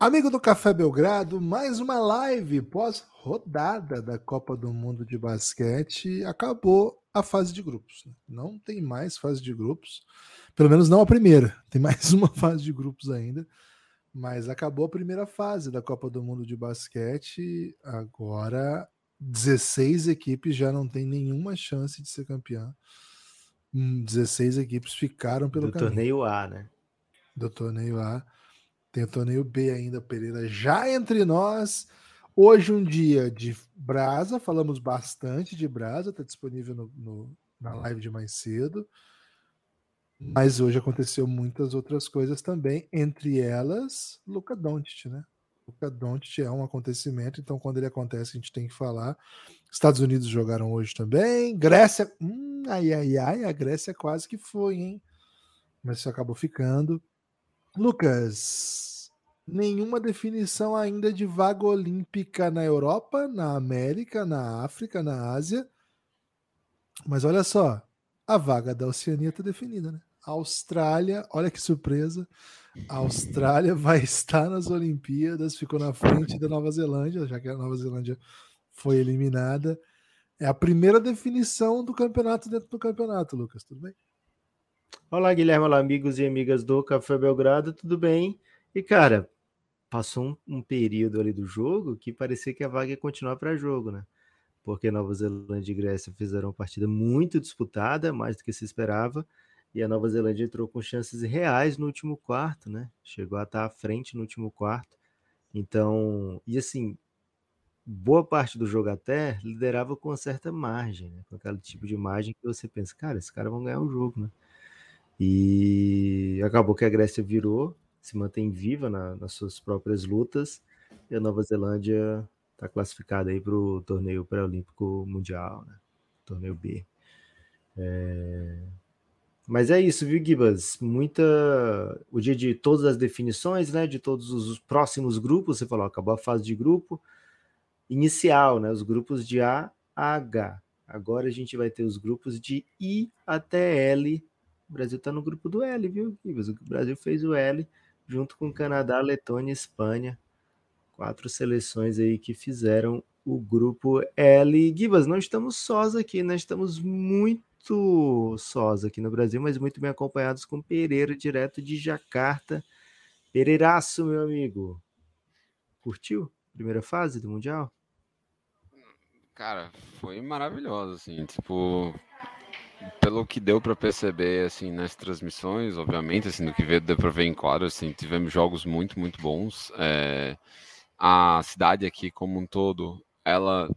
Amigo do Café Belgrado, mais uma live pós-rodada da Copa do Mundo de Basquete. Acabou a fase de grupos. né? Não tem mais fase de grupos. Pelo menos não a primeira. Tem mais uma fase de grupos ainda. Mas acabou a primeira fase da Copa do Mundo de Basquete. Agora 16 equipes já não tem nenhuma chance de ser campeã. Hum, 16 equipes ficaram pelo Do caminho torneio A, né? do torneio A. Tem o torneio B ainda, Pereira, já entre nós. Hoje um dia de Brasa, falamos bastante de Brasa, está disponível no, no- na live de mais cedo. Mas hoje aconteceu muitas outras coisas também, entre elas Luca Doncic, né? Luca Doncic é um acontecimento, então quando ele acontece a gente tem que falar. Estados Unidos jogaram hoje também. Grécia, hum, ai ai ai, a Grécia quase que foi, hein? Mas isso acabou ficando. Lucas, nenhuma definição ainda de vaga olímpica na Europa, na América, na África, na Ásia. Mas olha só, a vaga da Oceania está definida, né? A Austrália, olha que surpresa. A Austrália vai estar nas Olimpíadas, ficou na frente da Nova Zelândia, já que a Nova Zelândia foi eliminada. É a primeira definição do campeonato dentro do campeonato, Lucas, tudo bem? Olá, Guilherme, olá, amigos e amigas do Café Belgrado, tudo bem? E, cara, passou um, um período ali do jogo que parecia que a vaga ia continuar para jogo, né? Porque Nova Zelândia e Grécia fizeram uma partida muito disputada, mais do que se esperava, e a Nova Zelândia entrou com chances reais no último quarto, né? Chegou a estar à frente no último quarto. Então, e assim, boa parte do jogo até liderava com uma certa margem, né? Com aquele tipo de margem que você pensa, cara, esses caras vão ganhar o jogo, né? E acabou que a Grécia virou, se mantém viva na- nas suas próprias lutas, e a Nova Zelândia está classificada aí para o torneio pré-olímpico mundial, né? Torneio B. É, Mas é isso, viu, Gibas? Muita. O dia de todas as definições, né? De todos os próximos grupos, você falou, acabou a fase de grupo inicial, né? Os grupos de A a H. Agora a gente vai ter os grupos de I até L. O Brasil está no grupo do L, viu? O Brasil fez o L junto com Canadá, Letônia e Espanha. Quatro seleções aí que fizeram o grupo L. Gibas, não estamos sós aqui, né? Estamos muito sós aqui no Brasil, mas muito bem acompanhados com Pereira, direto de Jacarta. Pereiraço, meu amigo. Curtiu? Primeira fase do Mundial? Cara, foi maravilhoso, assim, tipo, pelo que deu pra perceber, assim, nas transmissões, obviamente, assim, do que veio, deu pra ver em quadro, assim, tivemos jogos muito, muito bons. É, a cidade aqui, como um todo, ela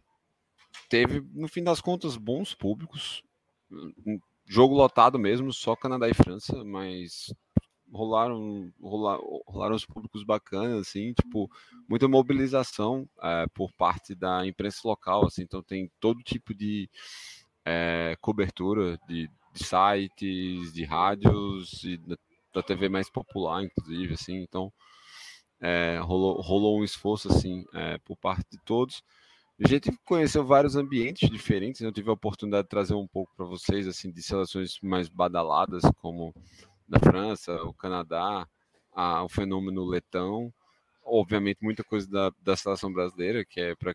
teve, no fim das contas, bons públicos. Jogo lotado mesmo, só Canadá e França, mas rolaram, rola- rolaram os públicos bacanas, assim, tipo, muita mobilização é, por parte da imprensa local, assim, então tem todo tipo de é, cobertura de, de sites, de rádios e da, da TV mais popular, inclusive, assim, então é, rolou, rolou um esforço, assim, é, por parte de todos. A gente conheceu vários ambientes diferentes, né? eu tive a oportunidade de trazer um pouco para vocês, assim, de seleções mais badaladas, como da França, o Canadá, a, o fenômeno letão, obviamente muita coisa da, da seleção brasileira, que é para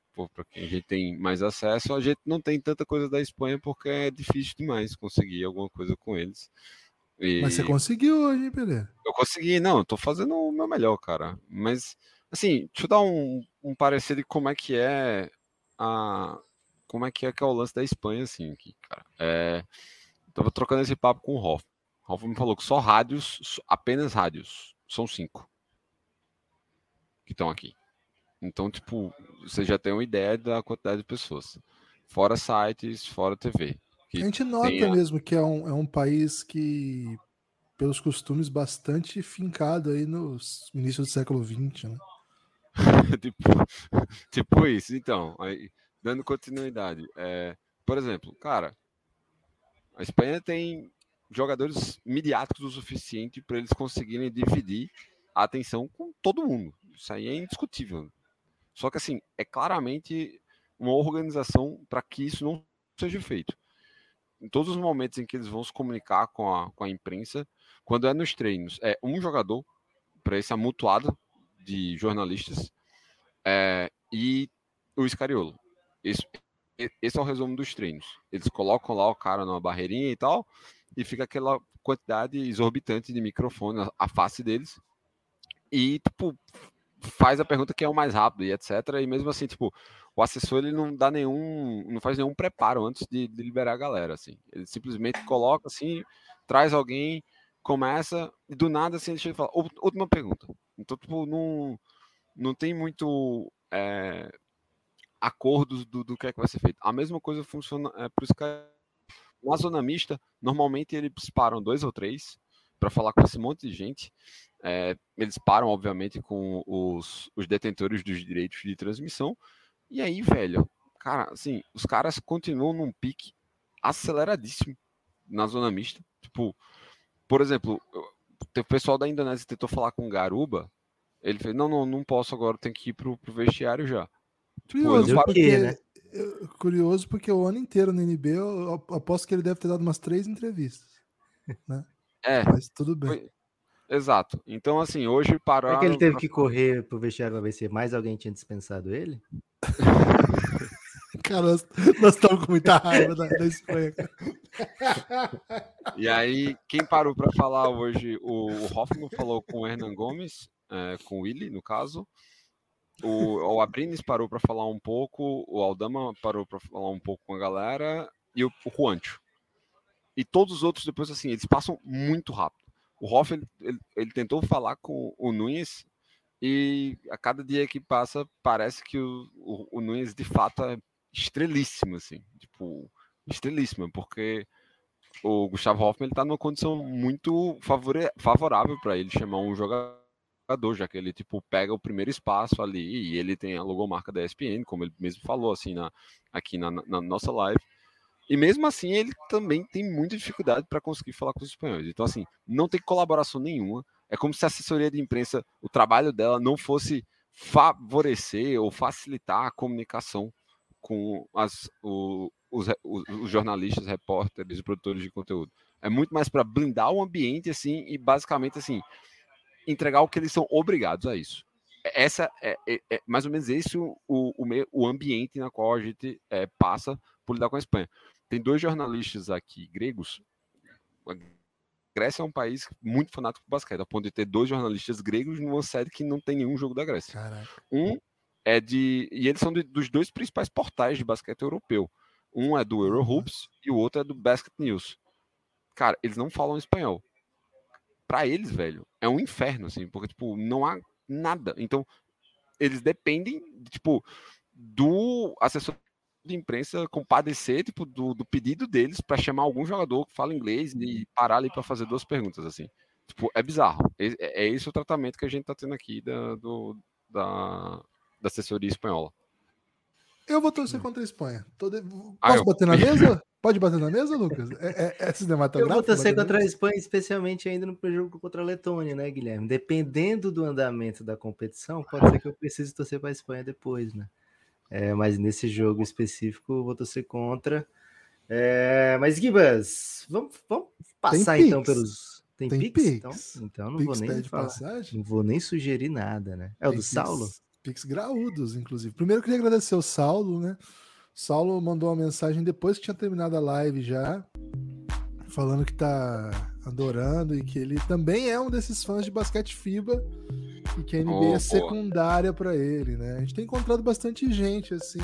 quem a gente tem mais acesso, a gente não tem tanta coisa da Espanha porque é difícil demais conseguir alguma coisa com eles. E Mas você conseguiu hoje, hein, eu consegui, não, eu tô fazendo o meu melhor, cara. Mas, assim, deixa eu dar um, um parecer de como é que é a. Como é que é que é o lance da Espanha, assim, aqui, cara. É, tava trocando esse papo com o Hoff. O Hoff me falou que só rádios, apenas rádios, são cinco que estão aqui. Então, tipo, você já tem uma ideia da quantidade de pessoas. Fora sites, fora TV. A gente nota a- mesmo que é um, é um país que, pelos costumes, bastante fincado aí no início do século XX, né? tipo, tipo isso. Então, aí, dando continuidade. é, por exemplo, cara, a Espanha tem jogadores midiáticos o suficiente para eles conseguirem dividir a atenção com todo mundo. Isso aí é indiscutível. Só que assim, é claramente uma organização para que isso não seja feito. Em todos os momentos em que eles vão se comunicar com a, com a imprensa, quando é nos treinos, é um jogador para esse amutuado de jornalistas é, e o Scariolo. Esse, esse é o resumo dos treinos. Eles colocam lá o cara numa barreirinha e tal, e fica aquela quantidade exorbitante de microfone à face deles. E, tipo, faz a pergunta que é o mais rápido e etc. E mesmo assim, tipo, o assessor ele não dá nenhum, não faz nenhum preparo antes de, de liberar a galera, assim. Ele simplesmente coloca assim, traz alguém, começa e do nada assim ele chega e fala, última pergunta. Então, tipo, não, não tem muito é, acordos do, do que é que vai ser feito. A mesma coisa funciona é, para os caras. Na zona mista, normalmente eles param dois ou três para falar com esse monte de gente. É, eles param, obviamente, com os, os detentores dos direitos de transmissão. E aí, velho, cara, assim, os caras continuam num pique aceleradíssimo na zona mista. Tipo, por exemplo, o pessoal da Indonésia tentou falar com o Garuba. Ele fez: não, não, não posso agora, tem que ir pro, pro vestiário já. Curioso, porque, né? curioso porque o ano inteiro no NB eu aposto que ele deve ter dado umas três entrevistas. Né? É. Mas tudo bem. Foi... Exato. Então, assim, hoje para. É que ele teve que correr pro vestiário pra ver se mais alguém tinha dispensado ele? cara, nós, nós estamos com muita raiva da, da Espanha. E aí, quem parou para falar hoje? O, o Hoffman falou com o Hernan Gomes, é, com o Willi, no caso. O, o Abrines parou para falar um pouco, o Aldama parou para falar um pouco com a galera e o, o Juancho. E todos os outros depois assim, eles passam muito rápido. O Hoff ele, ele, ele, tentou falar com o Nunes e a cada dia que passa parece que o, o, o Nunes de fato é estrelíssimo assim, tipo estrelíssimo, porque o Gustavo Hoffmann ele tá numa condição muito favorável para ele chamar um jogador jogador, já que ele tipo pega o primeiro espaço ali e ele tem a logomarca da ESPN, como ele mesmo falou assim na, aqui na, na nossa live. E mesmo assim ele também tem muita dificuldade para conseguir falar com os espanhóis. Então assim, não tem colaboração nenhuma. É como se a assessoria de imprensa, o trabalho dela não fosse favorecer ou facilitar a comunicação com as, o, os, os, jornalistas, repórteres, produtores de conteúdo. É muito mais para blindar o ambiente assim e basicamente assim entregar o que eles são obrigados a isso. Essa é, é, é mais ou menos esse o, o, o, ambiente na qual a gente é, passa por lidar com a Espanha. Tem dois jornalistas aqui gregos. A Grécia é um país muito fanático por basquete, a ponto de ter dois jornalistas gregos numa série que não tem nenhum jogo da Grécia. Caraca. Um é de. E eles são de, dos dois principais portais de basquete europeu. Um é do Eurohoops uhum. e o outro é do Basket News. Cara, eles não falam espanhol para eles, velho, é um inferno, assim, porque, tipo, não há nada. Então, eles dependem, tipo, do assessor de imprensa compadecer, tipo, do, do pedido deles para chamar algum jogador que fala inglês e parar ali para fazer duas perguntas, assim. Tipo, é bizarro. É, é esse o tratamento que a gente tá tendo aqui da, do, da, da assessoria espanhola. Eu vou torcer contra a Espanha. De... Ah, Posso ah, bater na mesa? Pode bater na mesa, Lucas? É, é, é cinematográfico? Eu vou torcer contra a Espanha, especialmente ainda no jogo contra a Letônia, né, Guilherme? Dependendo do andamento da competição, pode ser que eu precise torcer para a Espanha depois, né? É, mas nesse jogo específico, eu vou torcer contra. É, mas, Gibas, vamos, vamos passar então pelos. Tem, Tem Pix? Pix? Então, então não vou nem falar. Passagem? Não vou nem sugerir nada, né? É o do Saulo? Pix graúdos, inclusive. Primeiro, eu queria agradecer o Saulo, né? O Saulo mandou uma mensagem depois que tinha terminado a live já, falando que tá adorando e que ele também é um desses fãs de basquete FIBA e que a NBA oh, é secundária para ele, né? A gente tem encontrado bastante gente assim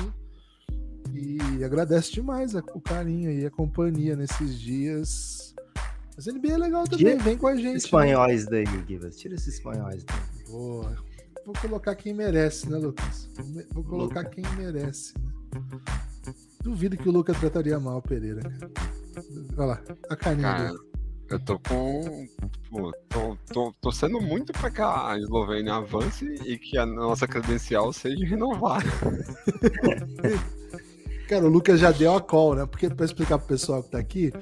e agradece demais o carinho e a companhia nesses dias. Mas a NBA é legal também, vem com a gente. Né? Espanhóis né? daí, Givas. Tira esses espanhóis daí. Boa vou colocar quem merece, né, Lucas? Vou colocar Luca. quem merece. Né? Duvido que o Lucas trataria mal o Pereira, cara. Olha lá, a carinha cara, dele. Eu tô com. Pô, tô, tô, tô sendo muito pra que a Eslovênia avance e que a nossa credencial seja renovada. cara, o Lucas já deu a call, né? Porque pra explicar pro pessoal que tá aqui,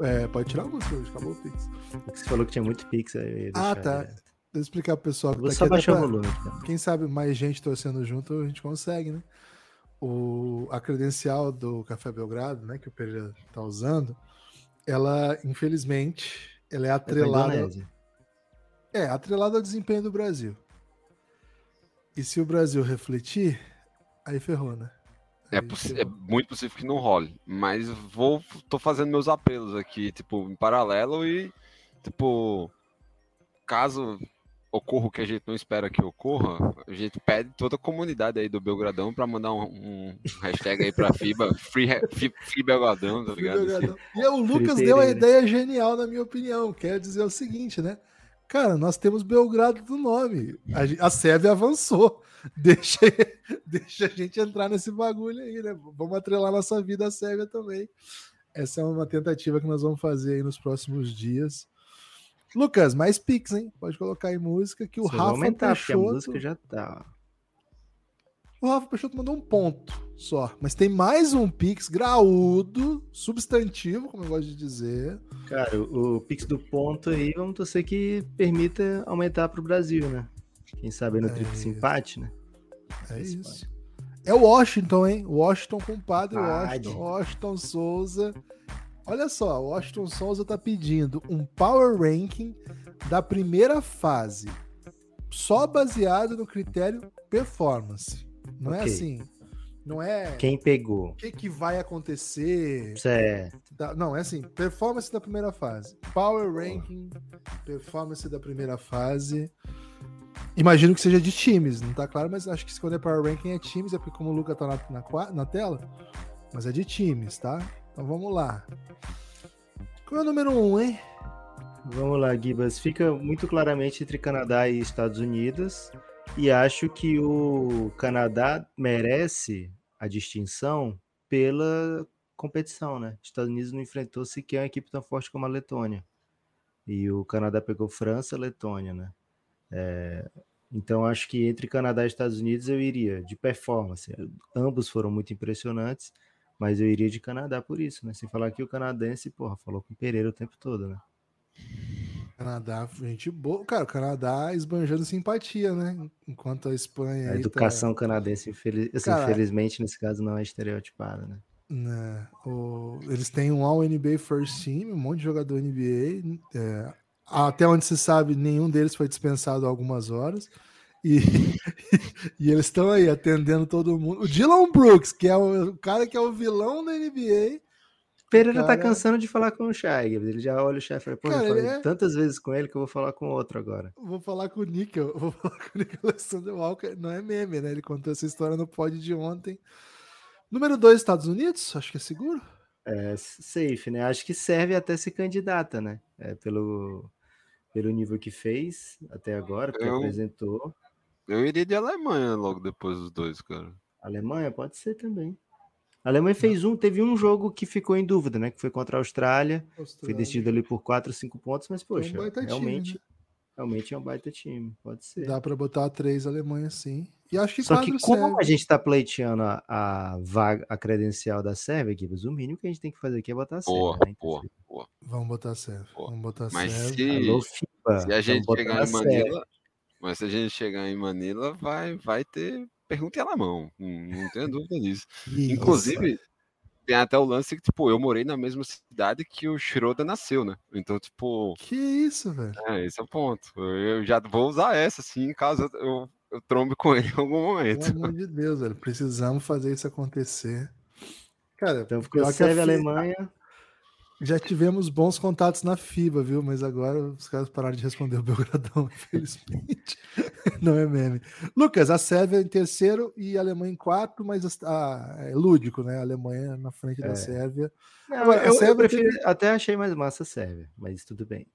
É, pode tirar música hoje, acabou o Pix. Você falou que tinha muito Pix aí. Ah, tá. Deixa eu explicar pro pessoal que tá aqui. baixar o volume. Então. Quem sabe mais gente torcendo junto, a gente consegue, né? O, a credencial do Café Belgrado, né, que o Pereira tá usando, ela, infelizmente, ela é É da atrelada. É, atrelada ao desempenho do Brasil. E se o Brasil refletir, aí ferrou, né? É, Aí é ferrou. muito possível que não role, mas vou, tô fazendo meus apelos aqui, tipo, em paralelo e, tipo, caso ocorra o que a gente não espera que ocorra, a gente pede toda a comunidade aí do Belgradão pra mandar um, um hashtag aí pra FIBA, Free, Re- Fi- Free Belgradão, tá ligado? Belgradão. E o Lucas deu a ideia genial, na minha opinião. Quer dizer o seguinte, né? Cara, nós temos Belgrado do nome. A, a Sérvia avançou. Deixa, deixa a gente entrar nesse bagulho aí, né? Vamos atrelar nossa vida à Sérvia também. Essa é uma tentativa que nós vamos fazer aí nos próximos dias. Lucas, mais Pix, hein? Pode colocar aí música que o Rafa aumentar, porque a Peixoto. música já tá. O Rafa Peixoto mandou um ponto só. Mas tem mais um Pix graúdo, substantivo, como eu gosto de dizer. Cara, o, o Pix do ponto aí, vamos torcer que permita aumentar pro Brasil, né? Quem sabe no É triplo empate, né? É Esse isso. É o Washington, hein? Washington, compadre Pode. Washington. Washington Souza. Olha só, o Washington Souza tá pedindo um power ranking da primeira fase, só baseado no critério performance. Não é Ok. assim. Não é Quem pegou? o que, que vai acontecer. Certo. da- Não, é assim, performance da primeira fase. Power ranking, performance da primeira fase. Imagino que seja de times, não tá claro, mas acho que se quando é Power Ranking é times, é porque como o Luca tá na, na, na tela, mas é de times, tá? Então vamos lá. Qual é o número 1, um, hein? Vamos lá, Gibas. Fica muito claramente entre Canadá e Estados Unidos. E acho que o Canadá merece a distinção pela competição, né? Estados Unidos não enfrentou sequer uma equipe tão forte como a Letônia. E o Canadá pegou França Letônia, né? É, então acho que entre Canadá e Estados Unidos eu iria de performance. Ambos foram muito impressionantes, mas eu iria de Canadá por isso, né? Sem falar que o canadense, porra, falou com o Pereira o tempo todo, né? Canadá, gente boa. Cara, o Canadá esbanjando simpatia, né? Enquanto a Espanha. A aí educação canadense, infeliz... assim, Cara, infelizmente, nesse caso, não é estereotipada, né? Tá, né, o- eles têm um All NBA First Team, um monte de jogador NBA. é, até onde se sabe, nenhum deles foi dispensado há algumas horas. E, e eles estão aí atendendo todo mundo. O Dylan Brooks, que é o, o cara que é o vilão da NBA. Pereira Cara- tá cansando de falar com o Shai, ele já olha o chefe e fala, pô, Cara, eu falei é- tantas vezes com ele que eu vou falar com outro agora. Vou falar com o Nickel, vou falar com o Nickel Alexander Walker. Não é meme, né? Ele contou essa história no pod de ontem. Número 2, Estados Unidos? Acho que é seguro. É safe, né? Acho que serve até se candidata, né? É, pelo, pelo nível que fez até agora, que Eu- apresentou. Eu iria de Alemanha logo depois dos dois, cara. Alemanha pode ser também. A Alemanha fez um, teve um jogo que ficou em dúvida, né? Que foi contra a Austrália. Foi Austrália. decidido ali por 4 ou 5 pontos, mas, poxa, um baita time, realmente, né? realmente é um baita time. Pode ser. Dá pra botar três Alemanha sim. E acho que Só que como serve. a gente tá pleiteando a, a vaga, a credencial da Sérvia, Gibbs, o mínimo que a gente tem que fazer aqui é botar a Sérvia. Boa, né? boa, boa. Vamos botar serve. Pô, Vamos botar Mas serve. se, Alô, FIBA. se a gente chegar a em Sérvia. Manila, mas se a gente chegar em Manila, vai, vai ter pergunta em alemão. Não, não tenho dúvida disso. Isso. Inclusive, tem até o lance que, tipo, eu morei na mesma cidade que o Schroeder nasceu, né? Então, tipo, Que isso, velho? é, esse é o ponto. Eu já vou usar essa, assim, caso eu, eu trombe com ele em algum momento. Pelo amor de Deus, velho. Precisamos fazer isso acontecer. Cara, Então ficou pior que a Alemanha. Já tivemos bons contatos na FIBA, viu? Mas agora os caras pararam de responder o Belgradão, infelizmente. Não é meme. Lucas, a Sérvia em terceiro e a Alemanha em quarto, mas a, é lúdico, né? A Alemanha na frente da É. Sérvia. Não, Agora, eu, eu Sérvia prefiro, até achei mais massa a Sérvia, mas tudo bem.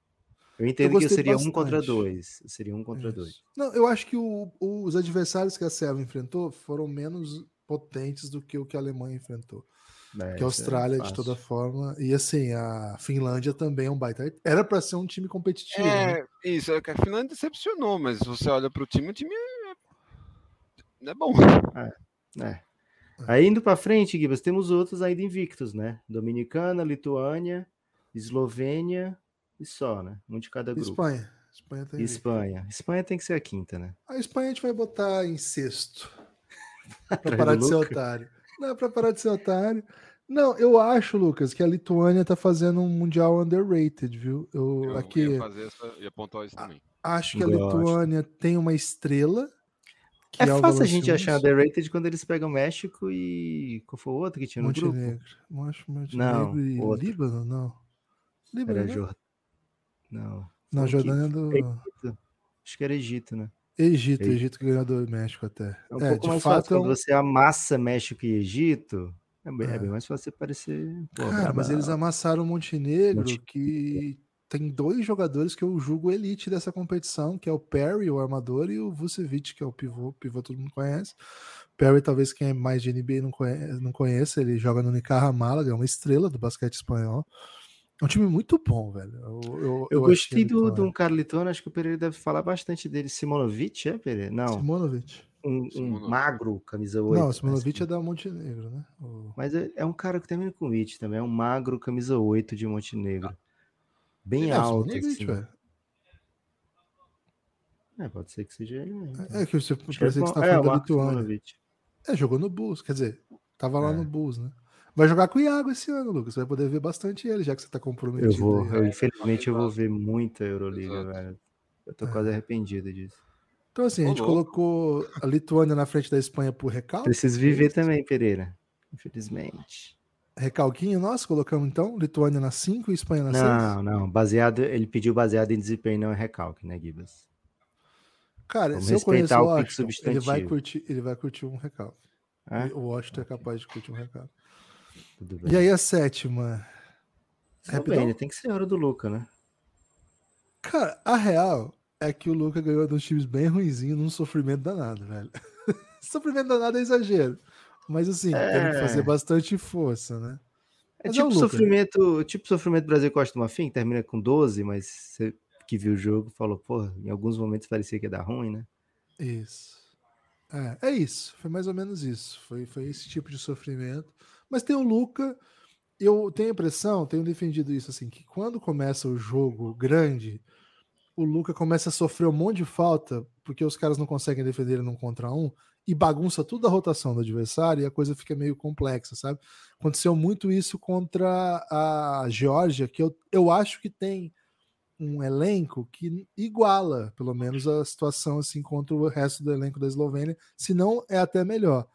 Eu entendo que gostei seria um bastante. contra dois. Seria um contra dois. Não, eu acho que o- os adversários que a Sérvia enfrentou foram menos potentes do que o que a Alemanha enfrentou. Né? que a Isso é Austrália, de fácil. toda forma. E assim, a Finlândia também é um baita. Era para ser um time competitivo. né? É, isso, é que a Finlândia decepcionou, mas se você olha pro time, o time é, não é bom. É. Aí indo pra frente, Gibas, temos outros ainda invictos, né? Dominicana, Lituânia, Eslovênia e só, né? Um de cada grupo. Espanha. Espanha tem. Espanha. Espanha tem que ser a quinta, né? A Espanha a gente vai botar em sexto. pra parar de ser otário. Não, pra parar de ser otário. Não, eu acho, Lucas, que a Lituânia tá fazendo um mundial underrated, viu? Eu, Eu aqui ia fazer essa, ia apontar isso também. acho que a. Lituânia tem uma estrela. que É o fácil a gente achar underrated quando eles pegam México e. Qual foi o outro que tinha no grupo? Montenegro. Acho Montenegro Não, e outro. Líbano, não. Líbano, Era né? Jordânia. Não. Não, Jordânia é do Egito. Acho que era Egito, né? Egito, Egito. Egito que ganhou do México até. É um É, pouco de mais fato fácil. é Quando você amassa México e Egito, é bem, é É. bem mais fácil você parecer. pô, Cara, mas brabão. eles amassaram o Montenegro, Monte- que tem dois jogadores que eu julgo elite dessa competição, que é o Perry, o armador, e o Vucevic, que é o pivô. O pivô todo mundo conhece. Perry, talvez quem é mais de NBA não conheça, não conheça ele joga no Unicaja Málaga, é uma estrela do basquete espanhol. É um time muito bom, velho. Eu, eu, Eu, gostei do, de um cara lituano, acho que o Pereira deve falar bastante dele. Simonovic, é, Pereira? Não, Simonovic. um, um magro, camisa 8. Não, o Simonovic é da Montenegro, né? O- Mas é, é um cara que termina com It também, é um magro, camisa 8 de Montenegro. Bem É, alto, Simonovic, assim. velho. É, pode ser que seja ele mesmo. É que você parece que você tá é, falando o da Lituânia. É, jogou no Bulls, quer dizer, tava lá É. no Bulls, né? Vai jogar com o Iago esse ano, Lucas. Você vai poder ver bastante ele, já que você tá comprometido. Eu vou, eu, infelizmente eu vou ver muita Euroliga, Exato. velho. Eu tô É. quase arrependido disso. Então, assim, a gente colocou a Lituânia na frente da Espanha por recalque. Preciso viver também, Pereira. Infelizmente. Recalquinho nosso, colocamos então Lituânia na 5 e Espanha na 6. Não, não. Baseado, ele pediu baseado em desempenho, não em recalque, né, Gibas? Cara, Vamos se eu conheço o Washington, ele vai, curtir, ele vai curtir um recalque. É? O Washington é capaz de curtir um recalque. Tudo bem. E aí a sétima? Rapidão? tem que ser a hora do Luca, né? Cara, a real é que o Luca ganhou uns times bem ruinzinhos num sofrimento danado, velho. sofrimento danado é exagero. Mas assim, teve que fazer É. bastante força, né? É Mas é o tipo Luca. sofrimento, tipo sofrimento Brasil Costa do Marfim, que termina com 12, mas você que viu o jogo falou, porra, em alguns momentos parecia que ia dar ruim, né? Isso. É, é isso. Foi mais ou menos isso. Foi, foi esse tipo de sofrimento. Mas tem o Luca. Eu tenho a impressão, tenho defendido isso assim, que quando começa o jogo grande, o Luca começa a sofrer um monte de falta, porque os caras não conseguem defender ele num contra um, e bagunça tudo a rotação do adversário e a coisa fica meio complexa, sabe? Aconteceu muito isso contra a Geórgia, que eu, eu acho que tem um elenco que iguala, pelo menos, a situação assim contra o resto do elenco da Eslovênia, se não é até melhor.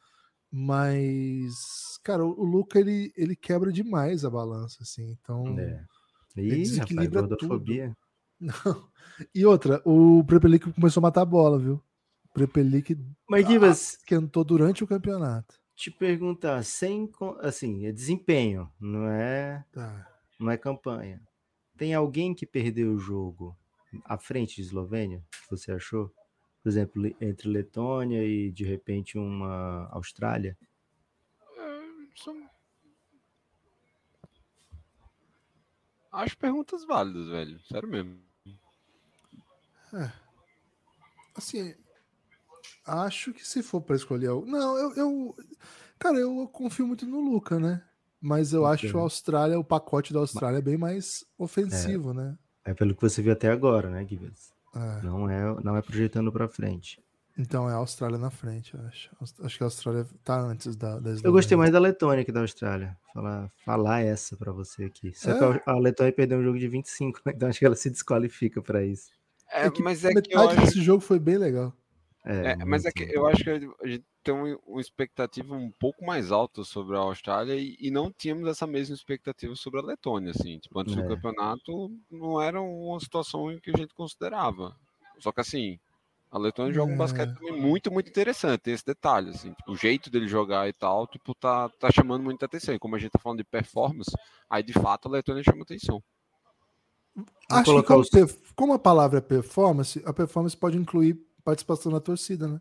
Mas, cara, o, o Luca ele, ele quebra demais a balança, assim. Então, É. Ih, rapaz, gordofobia. não. E outra, o Prepelic começou a matar a bola, viu? O Prepelic Mas, Gibas, esquentou durante o campeonato. te perguntar, sem, assim, é desempenho, não é, Tá. não é campanha. Tem alguém que perdeu o jogo à frente de Eslovênia, você achou? Por exemplo, entre Letônia e, de repente, uma Austrália? São- Acho perguntas válidas, velho. Sério mesmo. Assim, acho que se for para escolher algo. Não, eu, eu. Cara, eu confio muito no Luca, né? Mas eu acho Entendo. a Austrália, o pacote da Austrália é bem mais ofensivo, né? É pelo que você viu até agora, né, Gibas? É. Não é, não é projetando para frente. Então é a Austrália na frente, eu acho. Acho que a Austrália tá antes da, da Eu gostei mais da Letônia que da Austrália. Falar, falar essa pra você aqui. Só É? que a a Letônia perdeu um jogo de 25, né? então acho que ela se desqualifica pra isso. É, É que mas é que eu acho. jogo foi bem legal. É, É, mas é que eu acho que a gente tem um- uma expectativa um pouco mais alta sobre a Austrália e, e não tínhamos essa mesma expectativa sobre a Letônia, assim. Tipo, antes É. do campeonato não era uma situação em que a gente considerava. Só que assim, a Letônia joga um É. basquete também muito, muito interessante, tem esse detalhe, assim. Tipo, o jeito dele jogar e tal, tipo, tá, tá chamando muita atenção. E como a gente tá falando de performance, aí de fato a Letônia chama atenção. Acho que como, os- como a palavra é performance, a performance pode incluir participação na torcida, né?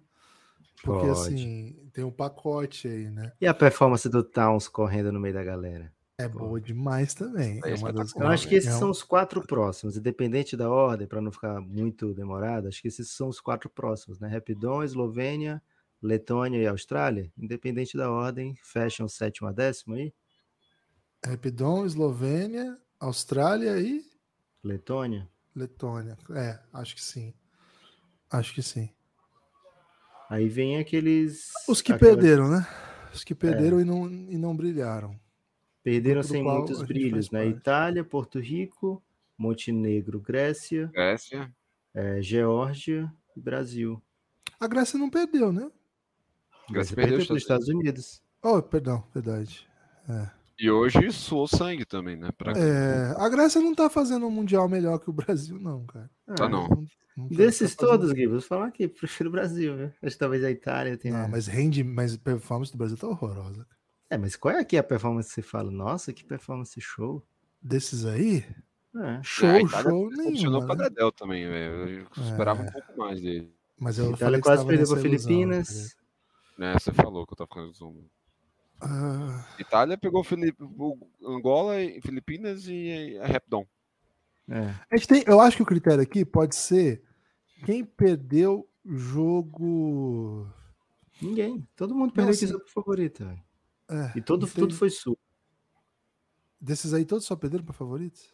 Porque Pode. assim, tem um pacote aí, né? E a performance do Towns correndo no meio da galera? É boa demais também. É É uma das, Eu acho que esses é um- são os quatro próximos, independente da ordem, para não ficar muito demorado, acho que esses são os quatro próximos, né? Rapidon, Eslovênia, Letônia e Austrália, independente da ordem, fecham sétimo a décimo aí? Rapidon, Eslovênia, Austrália e Letônia. Letônia. É, acho que sim. Acho que sim. Aí vem aqueles. Os que aquelas- perderam, né? Os que perderam e, não, e não brilharam. Perderam sem muitos a brilhos, né? parte. Itália, Porto Rico, Montenegro, Grécia, Grécia. eh, Geórgia e Brasil. A Grécia não perdeu, né? Grécia Grécia perdeu perdeu os para os Estados Unidos. Oh, perdão, verdade. E hoje suou sangue também, né? Pra... É, a Grécia não tá fazendo um mundial melhor que o Brasil, não, cara. Tá Ah, não. não tá- Desses tá todos, Gui, vou falar aqui, prefiro o Brasil, viu? Acho que talvez a Itália tenha. Não, mas rende, mas a performance do Brasil tá horrorosa. É, mas qual é aqui a performance que você fala? Nossa, que performance show. Desses aí, É. show, a Itália show Funcionou nenhum. pra Né? Dedel também, velho. Eu esperava É. um pouco mais dele. Mas eu falei Itália quase perdeu para ilusão, Filipinas. Né? Você falou que eu tava ficando zoom. Ah, Itália pegou Filip... o Angola, e Filipinas e a Repdom. É. a gente tem, eu acho que o critério aqui pode ser quem perdeu jogo. Ninguém. Todo mundo Não, perdeu assim, que jogo favorito, velho. É, E todo, tudo foi sul. Desses aí todos só perderam para favoritos?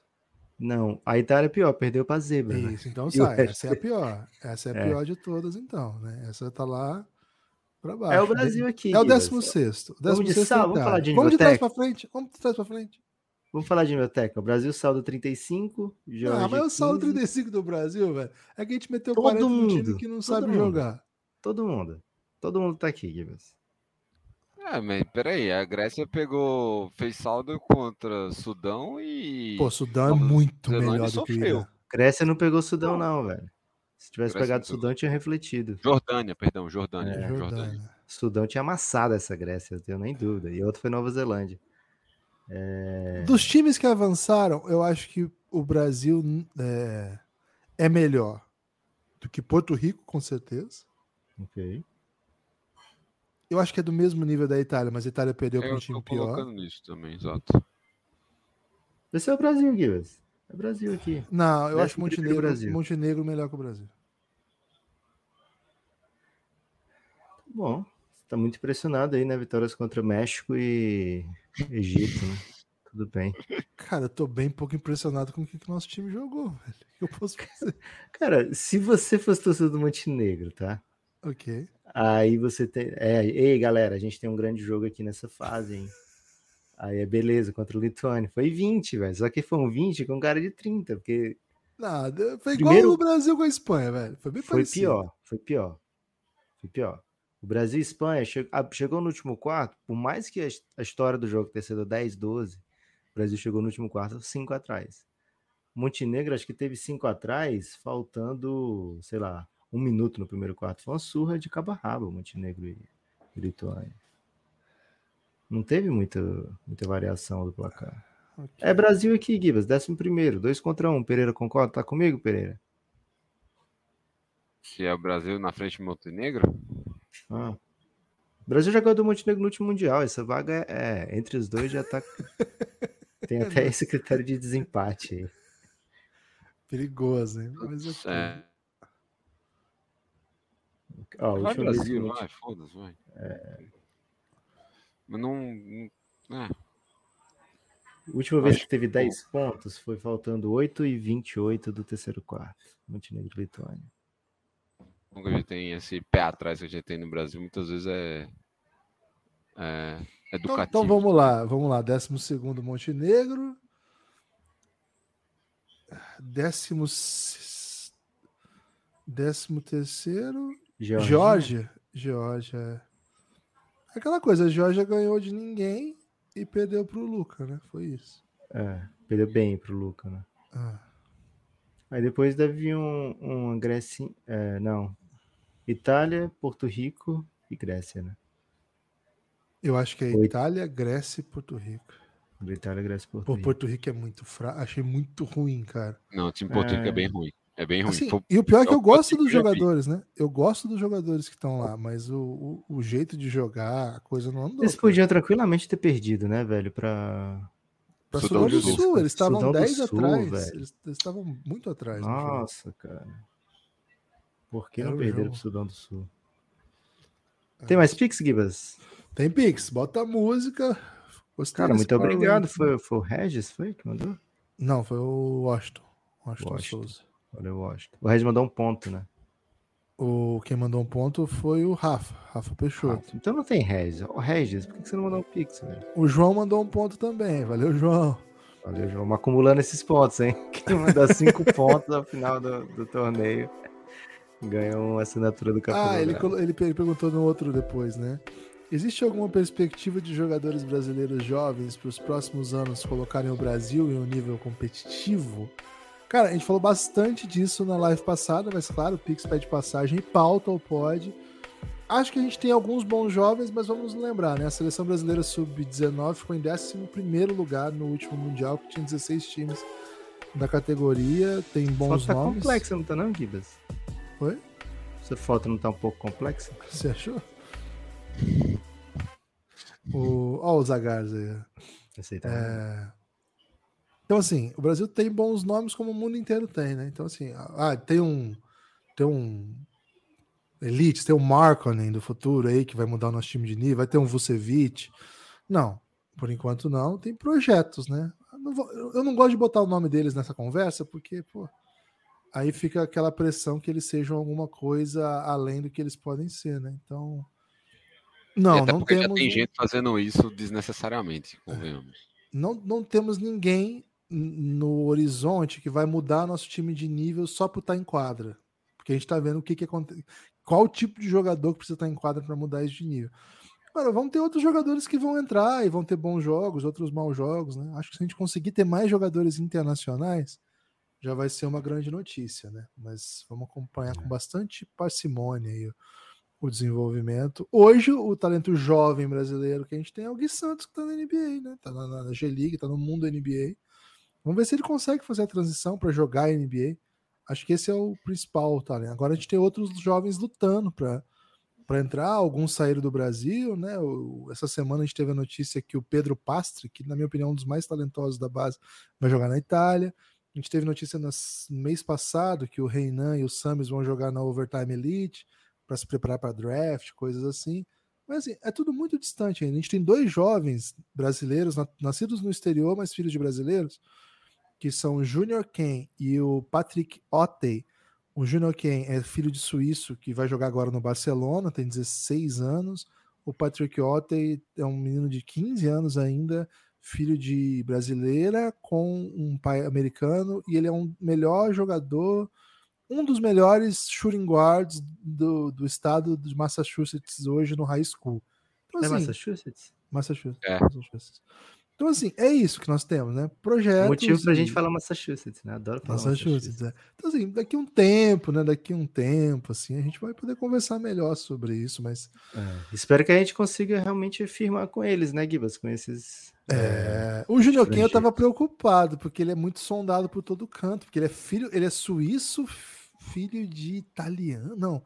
Não, a Itália é pior, perdeu pra zebra. né? Isso, então E o sai. Essa é a pior. Essa é a É. pior de todas, então, né? Essa tá lá para baixo. É o Brasil aqui. É o Guilherme. 16. O Vamos de 16 sal, é vamos falar de Vamos de trás para frente. Vamos de trás para frente. Vamos falar de biblioteca. O Brasil saldo 35, Georgia Ah, mas o saldo 15. 35 do Brasil, velho, é que a gente meteu Todo 40 no time mundo, que não todo sabe mundo. jogar. Todo mundo. Todo mundo tá aqui, Gibbs. É, mas peraí, a Grécia pegou, fez saldo contra Sudão e. Pô, Sudão é muito melhor do que o. Irã. Grécia não pegou Sudão, não, velho. Se tivesse Grécia pegado pegou. Sudão, tinha refletido. Jordânia, perdão, Jordânia. É, Jordânia. Jordânia. Sudão tinha amassado essa Grécia, não tenho nem dúvida. E outro foi Nova Zelândia. Dos times que avançaram, eu acho que o Brasil é, é melhor do que Porto Rico, com certeza. Ok. Eu acho que é do mesmo nível da Itália, mas a Itália perdeu para Eu um tô time pior. colocando nisso também, exato. Esse é o Brasil, Gibbs. É o Brasil aqui. Não, eu acho Montenegro, Brasil. Montenegro melhor que o Brasil. Bom, você tá muito impressionado aí, né? Vitórias contra México e Egito, né? Tudo bem. Cara, eu tô bem pouco impressionado com o que que o nosso time jogou, velho. Eu posso fazer? Cara, se você fosse torcedor do Montenegro, tá? ok. Aí você tem. É, ei, galera, a gente tem um grande jogo aqui nessa fase, hein? Aí é beleza, contra o Lituânia. Foi 20, velho. Só que foi um 20 com cara de 30, porque Nada. Foi igual Primeiro- o Brasil com a Espanha, velho. Foi bem foi parecido. pior. Foi pior. Foi pior. O Brasil e Espanha che- ah, chegou no último quarto, por mais que a his- a história do jogo tenha sido 10, 12, o Brasil chegou no último quarto 5 atrás. Montenegro acho que teve 5 atrás, faltando, sei lá, um minuto no primeiro quarto. Foi uma surra de cabo a rabo, Montenegro e e Lituânia. Não teve muita, muita variação do placar. Ok. É Brasil aqui, Gibas, décimo primeiro, dois contra um. Pereira concorda? Tá comigo, Pereira? Se é o Brasil na frente de Montenegro, Ah. O Brasil já ganhou do Montenegro no último Mundial. Essa vaga é, é, entre os dois já tá. Tem até esse critério de desempate aí. Perigoso, hein? Mas ok. é. Ó, que Brasil, o Monte- vai, foda-se, vai. Mas não. não- É, a última vez Acho que teve que- 10 pontos foi faltando 8 e 28 do terceiro quarto. Montenegro e Lituânia. como que a gente tem esse pé atrás que a gente tem no Brasil, muitas vezes é. É Então, educativo. então vamos lá, vamos lá. Décimo segundo Montenegro. Décimo, s- décimo terceiro Geórgia. Geórgia. Aquela coisa, a Geórgia ganhou de ninguém e perdeu pro Luca, né? Foi isso. É, perdeu bem pro Luca, né? Ah, Aí depois deve vir um, uma Grécia. é, não. Itália, Porto Rico e Grécia, né? eu acho que é Oito. Itália, Grécia e Porto Rico. Itália, Grécia e Porto Pô, Rico. Porto Rico é muito fraco. Achei muito ruim, cara. Não, o time Porto Rico é É. bem ruim. É bem ruim. Assim, Foi- e o pior é que é eu gosto dos jogadores, né? Eu gosto dos jogadores que estão lá, mas o, o, o jeito de jogar, a coisa não andou. Eles podiam tranquilamente ter perdido, né, velho? Pra. Para Sudão Sudão do do Sul. Sul, eles estavam Sudão do 10 Sul, atrás. velho. Eles estavam muito atrás. Nossa, cara. Por que Era não perderam jogo. pro Sudão do Sul? É. Tem mais Pix, Gibas? Tem Pix, bota a música. Gostei Cara, muito obrigado. Foi, foi o Regis, foi que mandou? Não, foi o Washington. Washington, Washington. Souza. Olha o Washington. O Regis mandou um ponto, né? O, quem mandou um ponto foi o Rafa, Rafa Peixoto. Então não tem Regis. Ô, Regis, por que você não mandou um pix, velho? O João mandou um ponto também. Valeu, João. Valeu, João. Vamos acumulando esses pontos, hein? Quem mandar cinco pontos ao final do, do torneio ganha uma assinatura do Café Ah, ele, ele perguntou no outro depois, né? Existe alguma perspectiva de jogadores brasileiros jovens para os próximos anos colocarem o Brasil em um nível competitivo? Cara, a gente falou bastante disso na live passada, mas claro, o Pix pede passagem e pauta ou pode. Acho que a gente tem alguns bons jovens, mas vamos lembrar, né? A seleção brasileira sub-19 ficou em 11 lugar no último Mundial, que tinha 16 times da categoria, tem bons foto tá nomes. complexa, não tá não, Gibas? Oi? Essa foto não tá um pouco complexa? Você achou? O... Ó, o Zagarza aí. aí tá É, Então, assim, o Brasil tem bons nomes como o mundo inteiro tem, né? Então, assim, ah, tem um. Tem um. Elite, tem um Markonen do futuro aí que vai mudar o nosso time de nível, vai ter um Vucevic. Não, por enquanto não. Tem projetos, né? Eu não, vou- eu não gosto de botar o nome deles nessa conversa, porque, pô, aí fica aquela pressão que eles sejam alguma coisa além do que eles podem ser, né? Então. E Não, até não porque já temos. tem gente fazendo isso desnecessariamente, convenhamos. não, não temos ninguém no horizonte que vai mudar nosso time de nível só por estar em quadra. Porque a gente tá vendo o que, que acontece. Qual tipo de jogador que precisa estar em quadra para mudar isso de nível. Agora, vão ter outros jogadores que vão entrar e vão ter bons jogos, outros maus jogos, né? Acho que se a gente conseguir ter mais jogadores internacionais, já vai ser uma grande notícia, né? Mas vamos acompanhar com bastante parcimônia aí o, o desenvolvimento. Hoje, o talento jovem brasileiro que a gente tem é o Gui Santos, que tá na NBA, né? Tá na, na G-League, tá no mundo NBA. Vamos ver se ele consegue fazer a transição para jogar NBA. Acho que esse é o principal talento. Agora a gente tem outros jovens lutando para entrar, alguns saíram do Brasil, né? O- essa semana a gente teve a notícia que o Pedro Pastre, que na minha opinião é um dos mais talentosos da base, vai jogar na Itália. A gente teve notícia no mês passado que o Reinan e o Samis vão jogar na Overtime Elite para se preparar para draft, coisas assim. Mas assim, é tudo muito distante ainda. A gente tem dois jovens brasileiros, na- nascidos no exterior, mas filhos de brasileiros, que são o Junior Ken e o Patrick Ottey. O Junior Ken é filho de suíço que vai jogar agora no Barcelona, tem 16 anos. O Patrick Ottey é um menino de 15 anos ainda, filho de brasileira com um pai americano e ele é um melhor jogador, um dos melhores shooting guards do, do estado de Massachusetts hoje no high school. Então, É assim, Massachusetts? Massachusetts. É. Massachusetts. Então, assim, é isso que nós temos, né? Projetos. Motivo pra e- gente falar Massachusetts, né? Adoro falar Massachusetts, é. Então, assim, daqui um tempo, né? Daqui um tempo, assim, a gente vai poder conversar melhor sobre isso, mas É, Espero que a gente consiga realmente firmar com eles, né, Gibas? Com esses. É, o Junior Ken eu tava preocupado, porque ele é muito sondado por todo canto, porque ele é filho, ele é suíço, filho de italiano, não,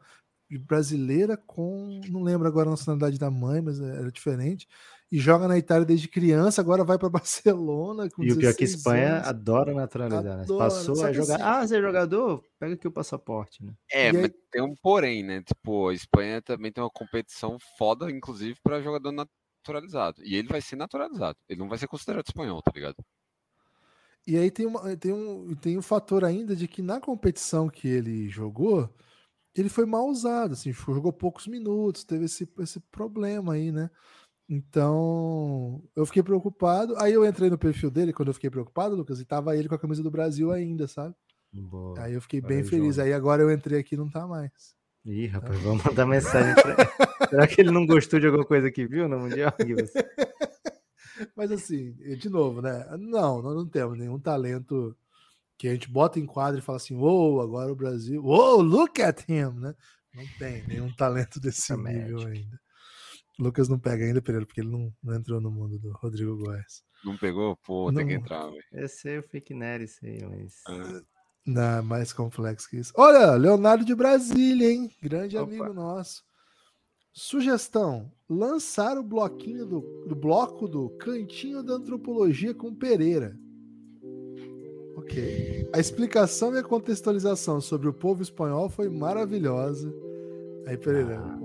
de brasileira com, não lembro agora a nacionalidade da mãe, mas era diferente, e joga na Itália desde criança, agora vai para Barcelona com E o pior é que a 16 Espanha anos. adora naturalizar, né? Adora, Passou só a jogar. assim- Ah, você é jogador? Pega aqui o passaporte, né? É, E mas aí- tem um porém, né? Tipo, a Espanha também tem uma competição foda, inclusive, para jogador naturalizado. E ele vai ser naturalizado. Ele não vai ser considerado espanhol, tá ligado? E aí tem, uma, tem, um, tem um fator ainda de que na competição que ele jogou, ele foi mal usado, assim, jogou poucos minutos, teve esse, esse problema aí, né? Então, eu fiquei preocupado. Aí eu entrei no perfil dele quando eu fiquei preocupado, Lucas, e tava ele com a camisa do Brasil ainda, sabe? Boa. Aí eu fiquei bem feliz. João. Aí agora eu entrei aqui e não tá mais. Ih, rapaz, vamos mandar mensagem pra ele. Será que ele não gostou de alguma coisa que viu no Mundial? Mas assim, de novo, né? Não, nós não temos nenhum talento que a gente bota em quadro e fala assim, uou, agora o Brasil, uou, look at him, né? Não tem nenhum talento desse Tá nível médico. ainda. Lucas não pega ainda, Pereira, porque ele não, não entrou no mundo do Rodrigo Góes. Não pegou? Pô, tem que Não. entrar, velho. Esse é o fake nerd, aí, mas. Ah, Não, é mais complexo que isso. Olha, Leonardo de Brasília, hein? Grande Opa. amigo nosso. Sugestão: lançar o bloquinho do, do bloco do Cantinho da Antropologia com Pereira. Ok. A explicação e a contextualização sobre o povo espanhol foi maravilhosa. Aí, Pereira, Ah,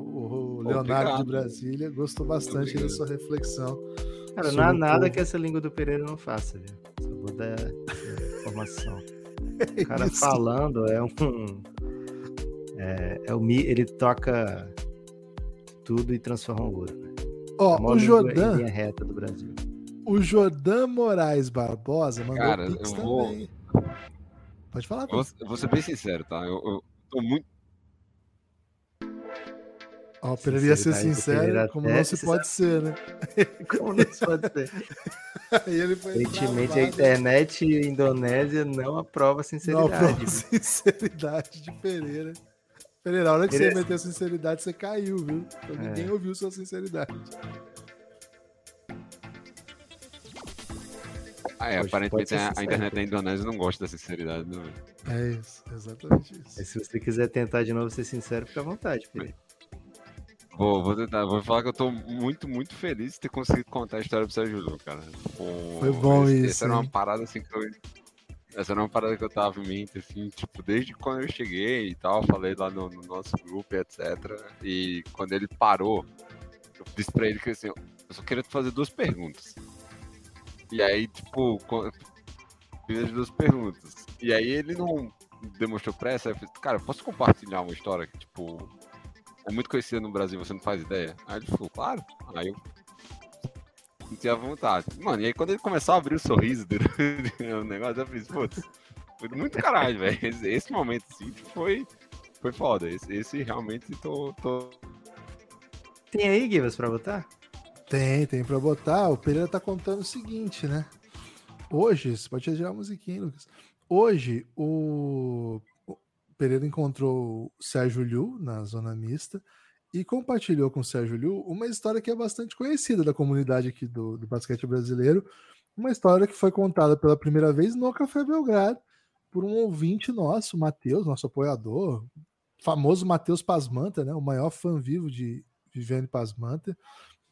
o, Leonardo de. Brasília gostou bastante da sua reflexão. Cara, não há nada povo. que essa língua do Pereira não faça, viu? Só vou dar. informação. O cara Isso. falando é um. É, é o, ele toca tudo e transforma o ouro. Né? Ó, o Jordan. reta do Brasil. O Jordan Moraes Barbosa mandou Cara, eu vou... também. Pode falar. Eu vou, vou ser bem sincero, tá? Eu, eu tô muito. Ó, oh, Pereira ia ser sincero, como não se pode ser, né? como não se pode ser. Aparentemente a internet indonésia não aprova sinceridade. Não aprova sinceridade de Pereira. Pereira, a hora que Pereira... você meteu sinceridade, você caiu, viu? Então, é. Ninguém ouviu sua sinceridade. Ah, é, aparentemente a, a, internet da Indonésia não gosta da sinceridade, não é? É isso, exatamente isso. E se você quiser tentar de novo ser sincero, fica à vontade, Pereira. Vou, vou tentar, vou falar que eu tô muito, muito feliz de ter conseguido contar a história pro Sérgio Lu, cara. Pô, Foi bom esse, isso. Essa era uma parada assim que eu. Essa era uma parada que eu tava em mente, assim, tipo, desde quando eu cheguei e tal, falei lá no, no nosso grupo, etc. E quando ele parou, eu disse pra ele que assim, eu só queria te fazer duas perguntas. E aí, tipo, fiz as duas perguntas. E aí ele não demonstrou pressa, eu falei, cara, posso compartilhar uma história que, tipo, é muito conhecida no Brasil, você não faz ideia? Aí ele falou, claro. Aí eu senti a vontade. Mano, e aí quando ele começou a abrir o sorriso durante o negócio, eu fiz, putz, foi muito caralho, velho. Esse, esse, momento, assim, foi, foi foda. Esse, esse realmente tô, tô... Tem aí, Givas, pra botar? Tem, tem pra botar. O Pereira tá contando o seguinte, né? Hoje, você pode tirar a musiquinha, Lucas. Hoje, o Pereira encontrou o Sérgio Liu na zona mista e compartilhou com o Sérgio Liu uma história que é bastante conhecida da comunidade aqui do, do basquete brasileiro. Uma história que foi contada pela primeira vez no Café Belgrado por um ouvinte nosso, Matheus, nosso apoiador, famoso Matheus Pasmanta, né? O maior fã vivo de Viviane Pasmanta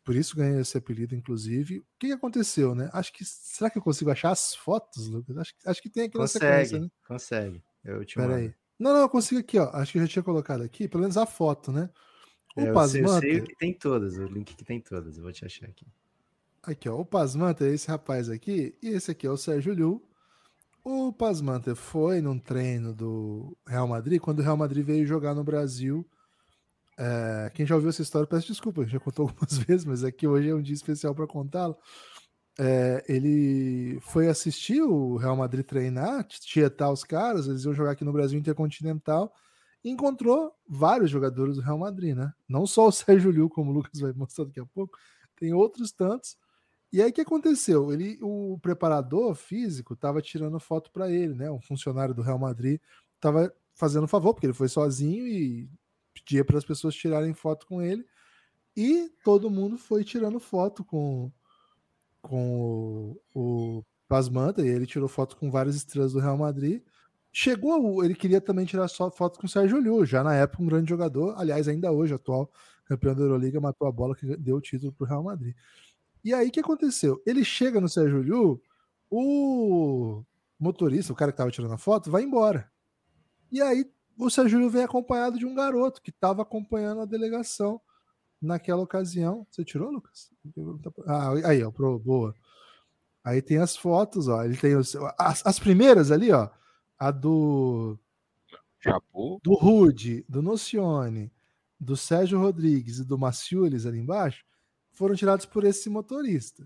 por isso ganhei esse apelido, inclusive. O que, que, aconteceu, né? Acho que. Será que eu consigo achar as fotos, Lucas? Acho, acho que tem aqui consegue, na sequência, né? Consegue. Eu te Pera aí. Não, não, eu consigo aqui, ó. Acho que eu já tinha colocado aqui, pelo menos a foto, né? O é, Pasmanta. Eu sei, que tem todas, o link que tem todas, eu vou te achar aqui. Aqui, ó. O Pasmanta é esse rapaz aqui, e esse aqui é o Sérgio Liu. O Pasmanta foi num treino do Real Madrid, quando o Real Madrid veio jogar no Brasil é, quem já ouviu essa história, peço desculpa, já contou algumas vezes, mas aqui é hoje é um dia especial para contá-lo. É, ele foi assistir o Real Madrid treinar, tietar os caras, eles iam jogar aqui no Brasil Intercontinental, e encontrou vários jogadores do Real Madrid, né? Não só o Sérgio Liu, como o Lucas vai mostrar daqui a pouco, tem outros tantos. E aí o que aconteceu? Ele, o preparador físico estava tirando foto para ele, né? Um funcionário do Real Madrid estava fazendo favor, porque ele foi sozinho e pedia para as pessoas tirarem foto com ele e todo mundo foi tirando foto com, com o, o e ele tirou foto com várias estrelas do Real Madrid. Chegou, ele queria também tirar só foto com o Sérgio Liu, já na época um grande jogador, aliás, ainda hoje, atual campeão da Euroliga, matou a bola que deu o título para o Real Madrid. E aí o que aconteceu? Ele chega no Sérgio Liu, o motorista, o cara que estava tirando a foto, vai embora. E aí o Sérgio vem acompanhado de um garoto que estava acompanhando a delegação naquela ocasião. Você tirou, Lucas? Ah, aí, ó, pro, boa. Aí tem as fotos, ó. Ele tem os, as, as primeiras ali, ó. A do. Do Rude, do Nocione, do Sérgio Rodrigues e do Maciulis ali embaixo foram tirados por esse motorista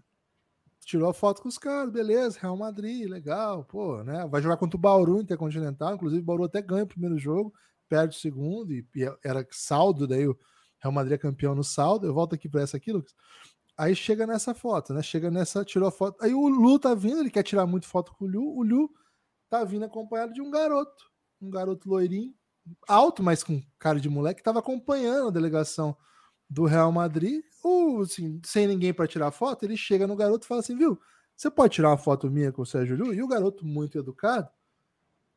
tirou a foto com os caras, beleza, Real Madrid, legal, pô, né? Vai jogar contra o Bauru Intercontinental, inclusive o Bauru até ganha o primeiro jogo, perde o segundo, e, e era saldo, daí o Real Madrid é campeão no saldo. Eu volto aqui para essa aqui, Lucas. Aí chega nessa foto, né? Chega nessa, tirou a foto. Aí o Lu tá vindo, ele quer tirar muito foto com o Lu. O Lu tá vindo acompanhado de um garoto, um garoto loirinho, alto, mas com cara de moleque, que tava acompanhando a delegação do Real Madrid, o, assim, sem ninguém para tirar foto, ele chega no garoto e fala assim, viu, você pode tirar uma foto minha com o Sérgio Liu? E o garoto, muito educado,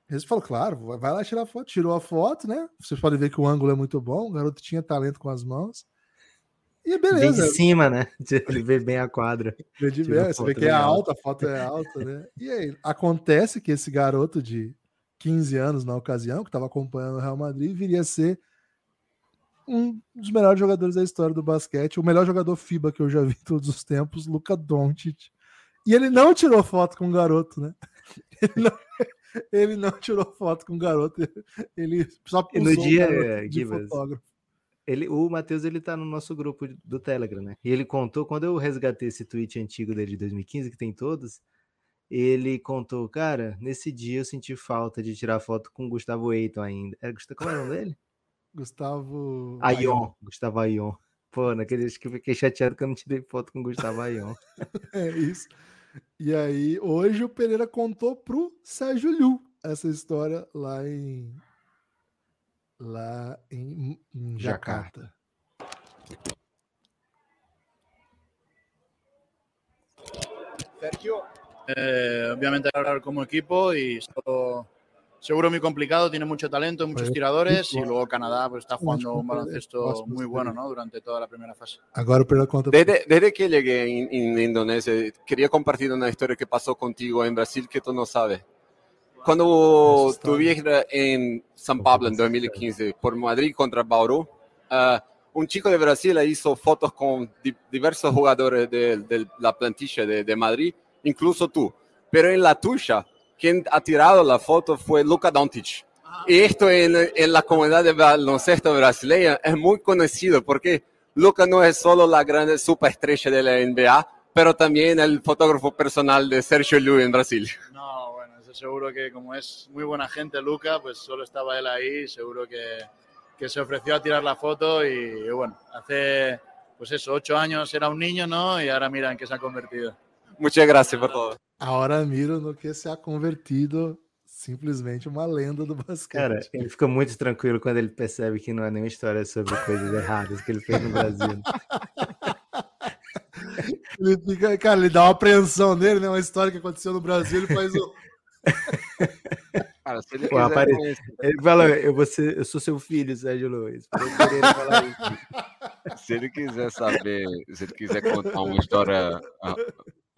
ele falou, claro, vai lá tirar foto. Tirou a foto, né? Vocês podem ver que o ângulo é muito bom, o garoto tinha talento com as mãos. E beleza. Vem de cima, né? Ele vê bem a quadra. Vê de bem, você vê que é alta, a foto é alta, né? E aí, acontece que esse garoto de 15 anos na ocasião, que estava acompanhando o Real Madrid, viria a ser um dos melhores jogadores da história do basquete, o melhor jogador FIBA que eu já vi em todos os tempos, Luca Doncic. E ele não tirou foto com o garoto, né? Ele não, ele não tirou foto com o garoto, ele só pusou no dia, de fotógrafo. Ele, o Matheus ele tá no nosso grupo do Telegram, né? E ele contou, quando eu resgatei esse tweet antigo dele de 2015, que tem todos, ele contou, cara, nesse dia eu senti falta de tirar foto com o Gustavo Eiton ainda. Era, como era o nome dele? Gustavo... Aion. Gustavo Aion. Pô, naquele acho que eu fiquei chateado que eu não tirei foto com o Gustavo Aion. é isso. E aí, hoje o Pereira contou pro Sérgio Liu essa história lá em lá em, em Jacarta. Sergio, eh, obviamente hablar como equipo y solo, seguro muy complicado, tiene mucho talento, muchos tiradores y luego Canadá pues, está jugando un baloncesto muy bueno ¿no? durante toda la primera fase. Desde, desde que llegué en, en, Indonesia, quería compartir una historia que pasó contigo en Brasil que tú no sabes. Quando estuve em São Paulo em 2015 por Madrid contra Bauru, uh, um chico de Brasil hizo fotos com diversos jogadores de, de la plantilla de, de, Madrid, incluso tú. Pero en la tuya, quien ha tirado la foto fue Luka Doncic. Y esto en, en la comunidad de baloncesto brasileña es muy conocido porque Luka no es solo la gran superestrella de la NBA, pero también el fotógrafo personal de Sergio Llull en Brasil. No, seguro que como es muy buena gente Luca, pues solo estaba él ahí, seguro que, que se ofreció a tirar la foto y, bueno, hace pues eso, ocho años era un niño, ¿no? Y ahora mira en qué se ha convertido. Muchas gracias por todo. Ahora miro no que se ha convertido simplesmente uma lenda do basquete. Cara, ele fica muito tranquilo quando ele percebe que não é nenhuma história sobre coisas erradas que ele fez no Brasil. ele fica, cara, ele dá uma apreensão nele, né? Uma história que aconteceu no Brasil, ele faz o. Cara, se ele, Pô, apare... ele fala, eu, vou ser, eu sou seu filho, Sérgio Luiz. se ele quiser saber, se ele quiser contar uma história uh,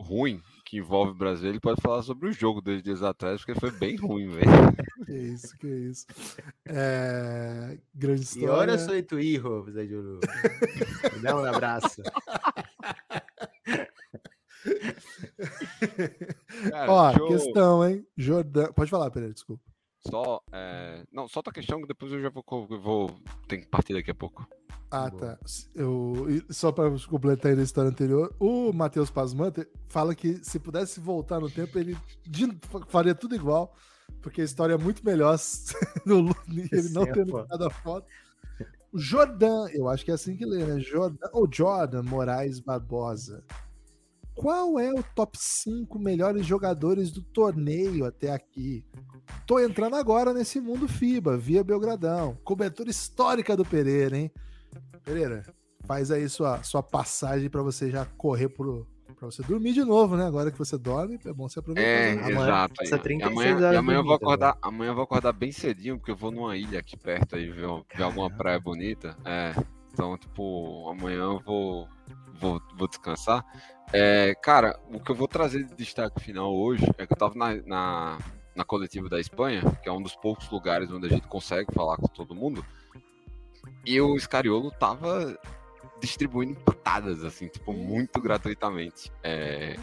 ruim que envolve o Brasil, ele pode falar sobre o jogo dois dias atrás, porque foi bem ruim, velho. Que isso, que isso. É... Grande história. E olha só tu hijo, Sérgio Luiz. Dá um abraço. Cara, Ó, eu... questão, hein? Jordan. Pode falar, Pereira, desculpa. Só. É... Não, só a questão que depois eu já vou. Vou... Tem que partir daqui a pouco. Ah, tá. Eu, só para completar aí a história anterior, o Matheus Pasmanter fala que se pudesse voltar no tempo, ele faria tudo igual, porque a história é muito melhor no, ele não tendo cada foto. O Jordan, eu acho que é assim que lê, né? Jordan, ou Jordan Moraes Barbosa qual é o top 5 melhores jogadores do torneio até aqui? Tô entrando agora nesse mundo FIBA, via Belgradão. Cobertura histórica do Pereira, hein? Pereira, faz aí sua, sua passagem para você já correr pro, para você dormir de novo, né? Agora que você dorme, é bom você aproveitar. É, amanhã, exato. Aí. Amanhã, amanhã eu vou acordar, amanhã eu vou acordar bem cedinho, porque eu vou numa ilha aqui perto aí ver, ver alguma praia bonita. É. Então, tipo, amanhã eu vou vou, vou descansar. É, cara, o que eu vou trazer de destaque final hoje é que eu tava na, na, na, coletiva da Espanha, que é um dos poucos lugares onde a gente consegue falar com todo mundo, e o Scariolo tava distribuindo patadas, assim, tipo, muito gratuitamente. É,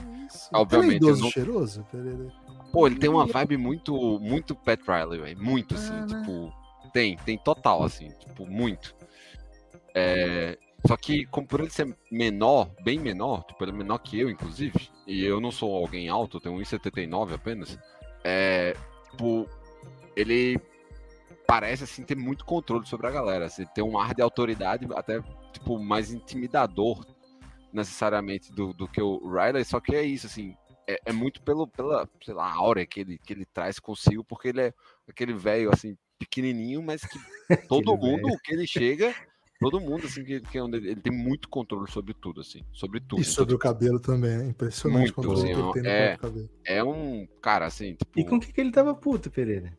obviamente. Ele é não... cheiroso, Pereira. Pô, ele tem uma vibe muito, muito Pat Riley, velho. Muito, assim, ah, né? tipo. Tem, tem total, assim, tipo, muito. É, só que, como por ele ser menor, bem menor, tipo, ele é menor que eu, inclusive, e eu não sou alguém alto, eu tenho 1,79 apenas, é, tipo, ele parece, assim, ter muito controle sobre a galera, assim, ter um ar de autoridade até, tipo, mais intimidador, necessariamente, do, do que o Riley, só que é isso, assim, é, é, muito pelo, pela, sei lá, aura que ele, que ele traz consigo, porque ele é aquele velho, assim, pequenininho, mas que todo mundo que ele chega todo mundo, assim, que, que é onde ele tem muito controle sobre tudo, assim, sobre tudo. E sobre então, o cabelo também, é impressionante muito, assim, ele tem é, cabelo. É um cara, assim, tipo... E com o que, que ele tava puto, Pereira?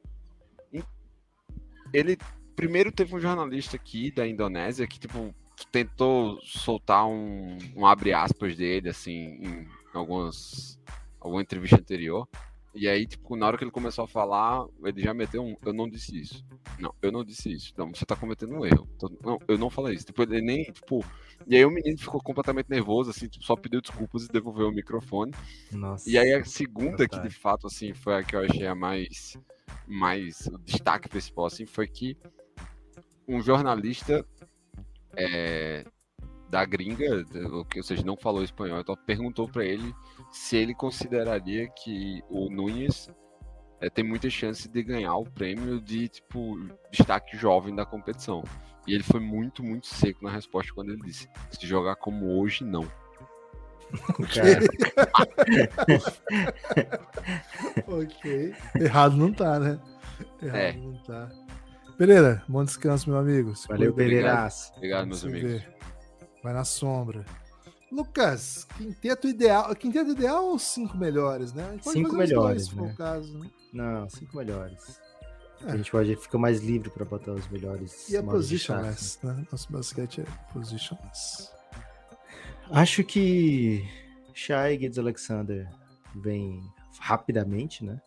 Ele, primeiro teve um jornalista aqui da Indonésia que, tipo, tentou soltar um, um abre aspas dele, assim, em algumas, alguma entrevista anterior, E aí, tipo, na hora que ele começou a falar, ele já meteu um. Eu não disse isso. Não, eu não disse isso. Não, você tá cometendo um erro. Não, eu não falei isso. Tipo, ele nem, tipo. E aí o menino ficou completamente nervoso, assim, tipo, só pediu desculpas e devolveu o microfone. Nossa. E aí a segunda, que de fato, assim, foi a que eu achei a mais. mais o destaque principal, assim, foi que um jornalista é, da gringa, ou seja, não falou espanhol, então perguntou para ele se ele consideraria que o Nunes é, tem muita chance de ganhar o prêmio de tipo destaque jovem da competição. E ele foi muito, muito seco na resposta quando ele disse: se jogar como hoje, não. ok. Errado não tá, né? Errado É. não tá. Pereira, bom descanso, meu amigo. Se Valeu, cuida. Pereiraço. Obrigado, meus amigos. vê. Vai na sombra. Lucas, quinteto ideal. Quinteto ideal ou cinco melhores, né? Cinco melhores, dois, né? caso, né? Não, cinco melhores. É. A gente pode fica mais livre para botar os melhores. E a positionless, né? Nosso basquete é positionless. Acho que Shai e Alexander vem rapidamente, né?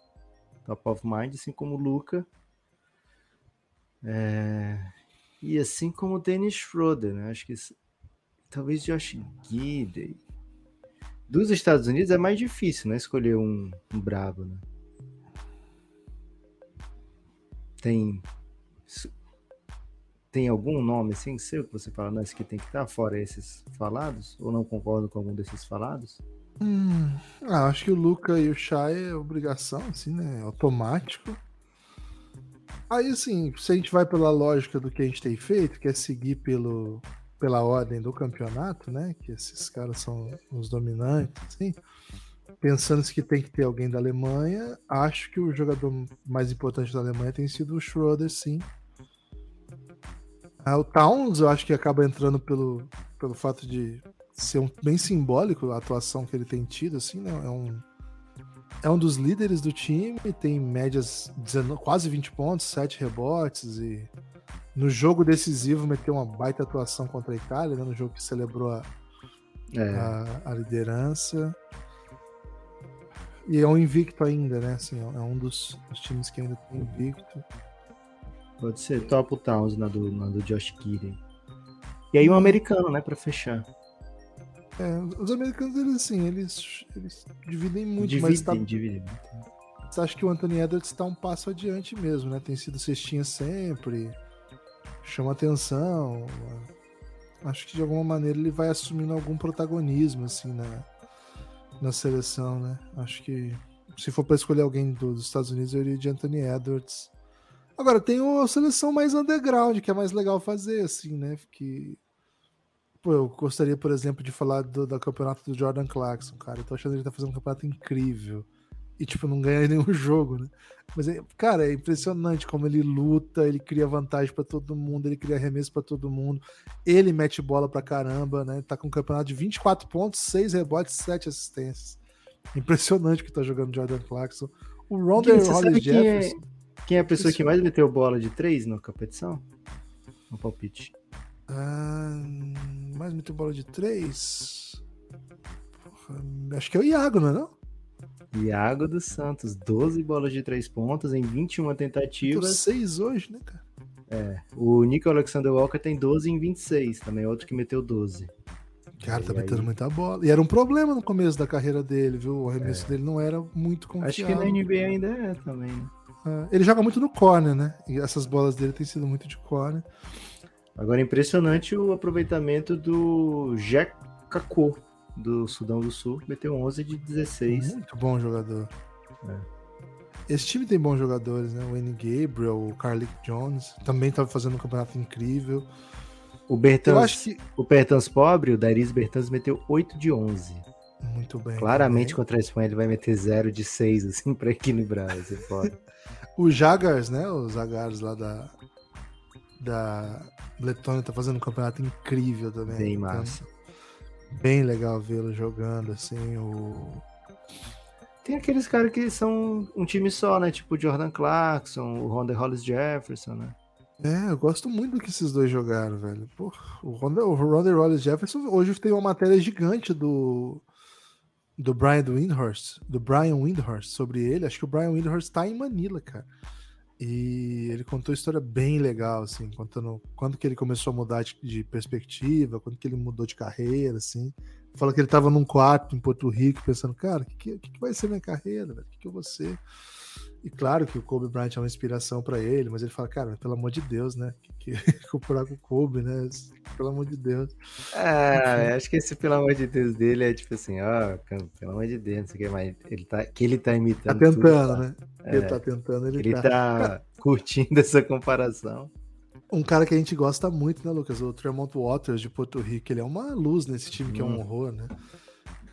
Top of mind, assim como o Luca. É, E assim como o Dennis Schroeder, né? Acho que talvez Josh Gidey. Dos Estados Unidos é mais difícil, né? Escolher um, um brabo, né? Tem. Tem algum nome assim seu que você fala, não, esse aqui tem que estar fora esses falados? Ou não concordo com algum desses falados? Hum, ah, acho que o Luca e o Shai é obrigação, assim, né? Automático. Aí, assim, se a gente vai pela lógica do que a gente tem feito, que é seguir pelo, pela ordem do campeonato, né? Que esses caras são os dominantes, assim. Pensando que tem que ter alguém da Alemanha, acho que o jogador mais importante da Alemanha tem sido o Schroeder, sim. Ah, o Towns, eu acho que acaba entrando pelo, pelo fato de ser um, bem simbólico a atuação que ele tem tido, assim, né? É um, é um dos líderes do time, tem médias 19, quase 20 pontos, 7 rebotes e no jogo decisivo meteu uma baita atuação contra a Itália, né? no jogo que celebrou a, É, a, a liderança. E é um invicto ainda, né? Assim, é um dos, dos times que ainda tem invicto. pode ser Top Towns na do, na do Josh Gidey. E aí um americano, né, pra fechar. É, os americanos, eles assim, eles, eles dividem muito, mas tá, Dividem, dividem. acho que o Anthony Edwards está um passo adiante mesmo, né? Tem sido cestinha sempre, chama atenção. Acho que de alguma maneira ele vai assumindo algum protagonismo assim na, na seleção, né? Acho que se for para escolher alguém dos Estados Unidos, eu iria de Anthony Edwards. Agora tem a seleção mais underground, que é mais legal fazer assim, né? Que Pô, eu gostaria, por exemplo, de falar do, do campeonato do Jordan Clarkson, cara. Eu tô achando que ele tá fazendo um campeonato incrível. E, tipo, não ganha nenhum jogo, né? Mas, é, cara, é impressionante como ele luta, ele cria vantagem pra todo mundo, ele cria arremesso pra todo mundo. Ele mete bola pra caramba, né? Tá com um campeonato de 24 pontos, 6 rebotes, 7 assistências. Impressionante o que tá jogando Jordan Clarkson. O Ronda sabe Hollis quem é, Jefferson. quem é a pessoa que mais meteu bola de três na competição? No palpite. Ah, mais meteu bola de 3. acho que é o Iago, não é? Não? Iago dos Santos, 12 bolas de três pontos em 21 Meteu tentativas. 6 hoje, né, cara? O Nico Alexander Walker tem 12 em 26, também outro que meteu 12. Cara, tá E metendo aí? muita bola. E era um problema no começo da carreira dele, viu? O arremesso dele não era muito confiável. Acho que na NBA ainda é também, né? Ah, ele joga muito no corner, né? E essas bolas dele têm sido muito de corner. Agora, impressionante o aproveitamento do Jack Kakô, do Sudão do Sul, meteu 11 de 16. Muito bom jogador. É. Esse time tem bons jogadores, né? O Wayne Gabriel, o Carlick Jones, também tá fazendo um campeonato incrível. O Bertans, que. o Bertans pobre, o Darius Bertans meteu 8 de 11. Muito bem. Claramente também. contra a Espanha ele vai meter 0 de 6, assim, pra equilibrar. Ser foda. O Jagars, né? Os Jagars lá da. Da Letônia tá fazendo um campeonato incrível também. Bem Então, massa. Bem legal vê-lo jogando, assim. O... Tem aqueles caras que são um time só, né? Tipo o Jordan Clarkson, o Ronda Hollis Jefferson, né? É, eu gosto muito do que esses dois jogaram, velho. Pô, o Ronda, o Ronda Rollins Jefferson hoje tem uma matéria gigante do do Brian Windhorst, do Brian Windhorst sobre ele. Acho que o Brian Windhorst tá em Manila, cara. E ele contou uma história bem legal, assim, contando quando que ele começou a mudar de, de perspectiva, quando que ele mudou de carreira, assim. Fala que ele tava num quarto em Porto Rico pensando, cara, o que, que, que, vai ser minha carreira? O que, que eu vou ser? E claro que o Kobe Bryant é uma inspiração para ele, mas ele fala, cara, pelo amor de Deus, né? Que, que comparar com o Kobe, né? Pelo amor de Deus. É, acho que esse pelo amor de Deus dele é tipo assim, ó, pelo amor de Deus, não sei o que, mas ele tá, que ele tá imitando. Tá tentando, tudo, né? É, ele tá tentando, ele, ele tá. tá curtindo essa comparação. Um cara que a gente gosta muito, né, Lucas? O Tremont Waters de Porto Rico. Ele é uma luz nesse time que é um hum. horror, né?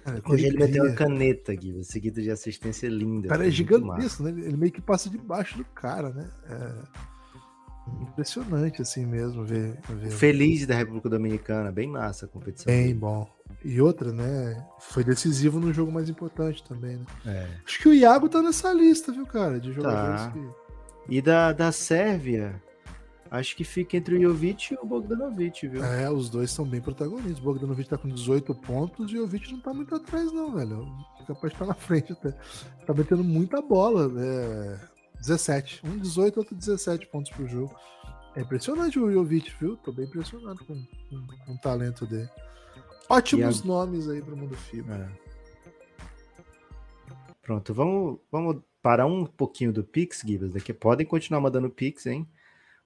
Cara, Hoje ele meteu uma caneta aqui, seguido de assistência linda. O cara é gigantesco, né? Ele meio que passa debaixo do cara, né? É impressionante assim mesmo ver. ver... Feliz da República Dominicana, bem massa a competição. Bem bom. E outra, né? Foi decisivo no jogo mais importante também, né? É. Acho que o Iago tá nessa lista, viu, cara? De jogadores tá. que. E da, da Sérvia, Acho que fica entre o Jovic e o Bogdanovic, viu? É, os dois são bem protagonistas. O Bogdanovic tá com 18 pontos e o Jovic não tá muito atrás, não, velho. Capaz de estar tá na frente até. Tá metendo muita bola. É... 17. Um 18, outro 17 pontos pro jogo. É impressionante o Jovic, viu? Tô bem impressionado com, com, com o talento dele. Ótimos a... nomes aí pro mundo FIBA. É. Pronto, vamos, vamos parar um pouquinho do Pix, Gibas. Daqui podem continuar mandando Pix, hein?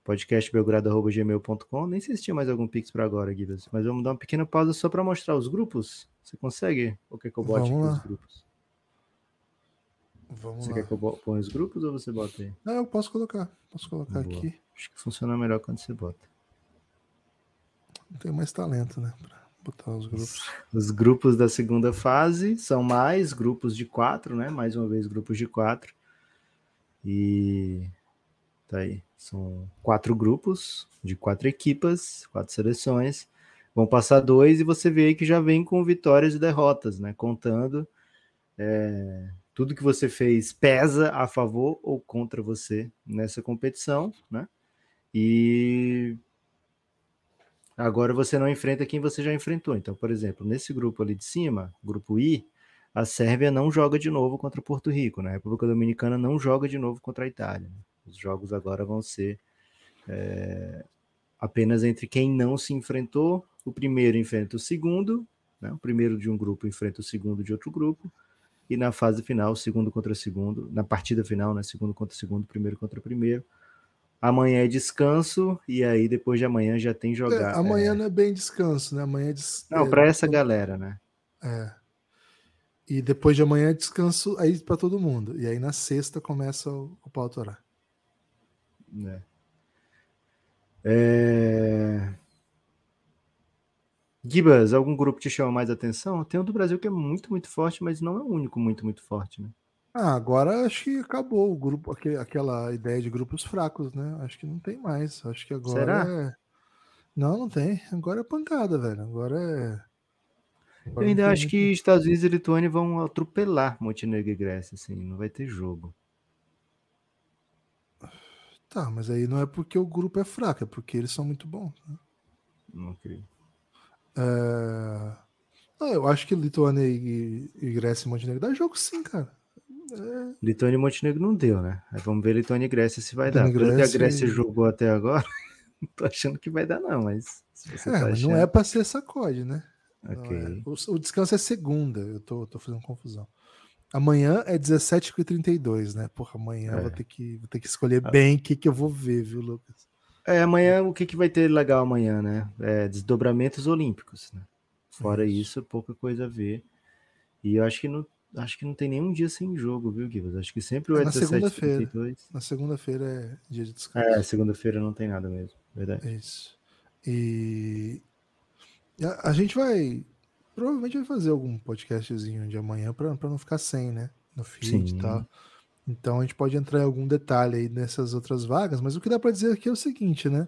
podcastbelgrado.gmail.com. Nem sei se tinha mais algum Pix para agora, Guilherme, mas vamos dar uma pequena pausa só para mostrar os grupos. Você consegue? Ou quer que eu bote os grupos? Vamos você lá. quer que eu ponha os grupos ou você bota aí? Não, eu posso colocar. Posso colocar Boa. aqui. Acho que funciona melhor quando você bota. Não tenho mais talento, né? Pra botar os grupos. Os, os grupos da segunda fase são mais grupos de quatro, né? Mais uma vez, grupos de quatro. E tá aí. São quatro grupos de quatro equipas, quatro seleções. Vão passar dois e você vê que já vem com vitórias e derrotas, né? Contando é, tudo que você fez pesa a favor ou contra você nessa competição, né? E agora você não enfrenta quem você já enfrentou. Então, por exemplo, nesse grupo ali de cima, grupo I, a Sérvia não joga de novo contra Porto Rico, né? A República Dominicana não joga de novo contra a Itália. Né? Os jogos agora vão ser é, apenas entre quem não se enfrentou. O primeiro enfrenta o segundo, né? o primeiro de um grupo enfrenta o segundo de outro grupo, e na fase final, segundo contra segundo, na partida final, né? segundo contra segundo, primeiro contra primeiro. Amanhã é descanso, e aí depois de amanhã já tem jogar. É, amanhã é... não é bem descanso, né? Amanhã é des... Não, para essa galera, né? É. E depois de amanhã é descanso aí para todo mundo. E aí na sexta começa o, o pau torar. Né? É... Gibas, algum grupo te chama mais atenção? Tem um do Brasil que é muito, muito forte, mas não é o único muito, muito forte, né? Ah, agora acho que acabou o grupo, aquela ideia de grupos fracos, né? Acho que não tem mais. Acho que agora Será? É... Não, não tem. Agora é pancada, velho. Agora é. Agora Eu ainda acho muito... que Estados Unidos e Lituânia vão atropelar Montenegro e Grécia, assim, não vai ter jogo. Tá, mas aí não é porque o grupo é fraco, é porque eles são muito bons. Né? Não creio. É... Não, eu acho que Lituânia e, e Grécia e Montenegro dá jogo sim, cara. É... Lituânia e Montenegro não deu, né? Aí vamos ver Lituânia e Grécia se vai dar. Pelo que a Grécia jogou até agora, não tô achando que vai dar, não, mas. é, tá achando... não é para ser sacode, né? Ok. É. O, o, descanso é segunda, eu tô, tô fazendo confusão. Amanhã é 17h32, né? Porra, amanhã é. vou, ter que, vou ter que escolher ah. bem o que, que eu vou ver, viu, Lucas? É, amanhã o que, que vai ter legal amanhã, né? É, desdobramentos olímpicos, né? Fora isso. isso, pouca coisa a ver. E eu acho que não, acho que não tem nenhum dia sem jogo, viu, Guilherme? Acho que sempre o é, é na segunda-feira. Na segunda-feira é dia de descanso. É, segunda-feira não tem nada mesmo, verdade. Isso. E a, a gente vai provavelmente vai fazer algum podcastzinho de amanhã para não ficar sem, né? No feed Sim. e tal. Então a gente pode entrar em algum detalhe aí nessas outras vagas, mas o que dá para dizer aqui é o seguinte, né?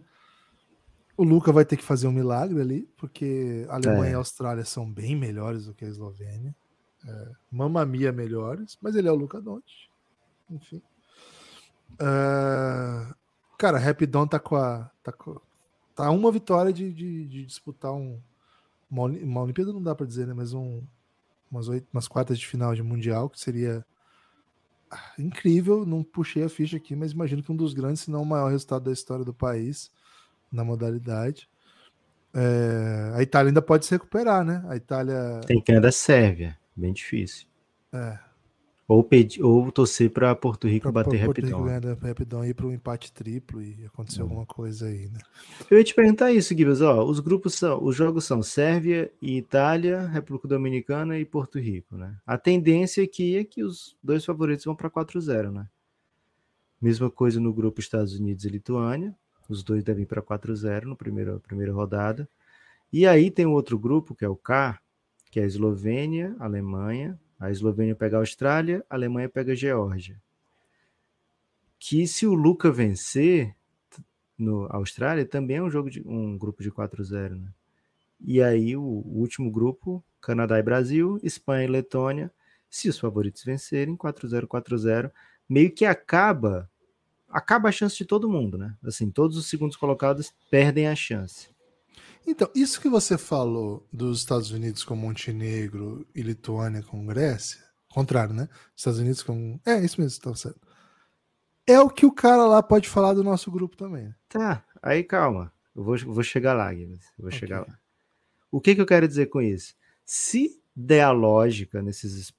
O Luca vai ter que fazer um milagre ali, porque a Alemanha é. e a Austrália são bem melhores do que a Eslovênia. É, mamamia melhores, mas ele é o Luca Doncic. Enfim. Uh, cara, Rapidon tá com a. Tá, com, tá uma vitória de, de, de disputar um, uma, uma Olimpíada não dá para dizer, né? Mas um, umas, oito, umas quartas de final de Mundial, que seria ah, incrível. Não puxei a ficha aqui, mas imagino que um dos grandes, se não o maior resultado da história do país na modalidade. É, a Itália ainda pode se recuperar, né? A Itália. Tem que ganhar da Sérvia, bem difícil. É, Ou, pedir, ou torcer para Porto Rico pra, bater pra Porto Rico rapidão. ganhar da- rapidão ir para um empate triplo e acontecer alguma coisa aí, né? Eu ia te perguntar isso, Gibas. Ó, os grupos são, os jogos são Sérvia e Itália, República Dominicana e Porto Rico, né? A tendência aqui é que os dois favoritos vão para 4-0, né? Mesma coisa no grupo Estados Unidos e Lituânia. Os dois devem ir para 4-0 no primeiro primeira rodada. E aí tem um outro grupo que é o K, que é a Eslovênia, Alemanha. A Eslovênia pega a Austrália, a Alemanha pega a Geórgia. Que se o Luca vencer, no Austrália também é um jogo de um grupo de 4-0, né? E aí o, o último grupo, Canadá e Brasil, Espanha e Letônia, se os favoritos vencerem, 4-0, 4-0, meio que acaba acaba a chance de todo mundo, né? Assim, todos os segundos colocados perdem a chance. Então, isso que você falou dos Estados Unidos com Montenegro e Lituânia com Grécia, contrário, né? Estados Unidos com. É, isso mesmo, tá certo. É o que o cara lá pode falar do nosso grupo também. né? Tá, aí calma. Eu vou, vou chegar lá, Guilherme. Vou Ok. chegar lá. O que, que eu quero dizer com isso? Se der a lógica nesses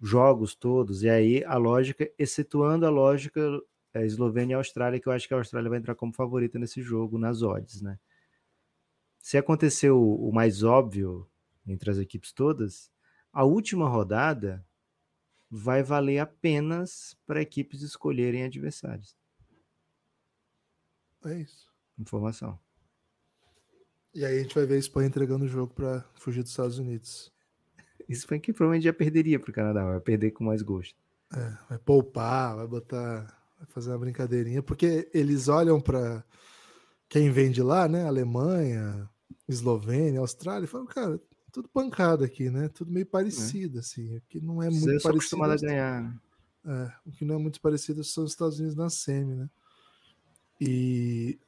jogos todos, e aí a lógica, excetuando a lógica é, Eslovênia e Austrália, que eu acho que a Austrália vai entrar como favorita nesse jogo, nas odds, né? Se acontecer o, mais óbvio entre as equipes todas, a última rodada vai valer apenas para equipes escolherem adversários. É isso. Informação. E aí a gente vai ver a Espanha entregando o jogo para fugir dos Estados Unidos. Foi que provavelmente já perderia para o Canadá, vai perder com mais gosto. É, vai poupar, vai botar, vai fazer uma brincadeirinha, porque eles olham para quem vem de lá, né? Alemanha, Eslovênia, Austrália, falam, cara, tudo pancada aqui, né? Tudo meio parecido, assim. O que não é Você muito é parecido. a ganhar. né? É, o que não é muito parecido são os Estados Unidos na semi, né? E,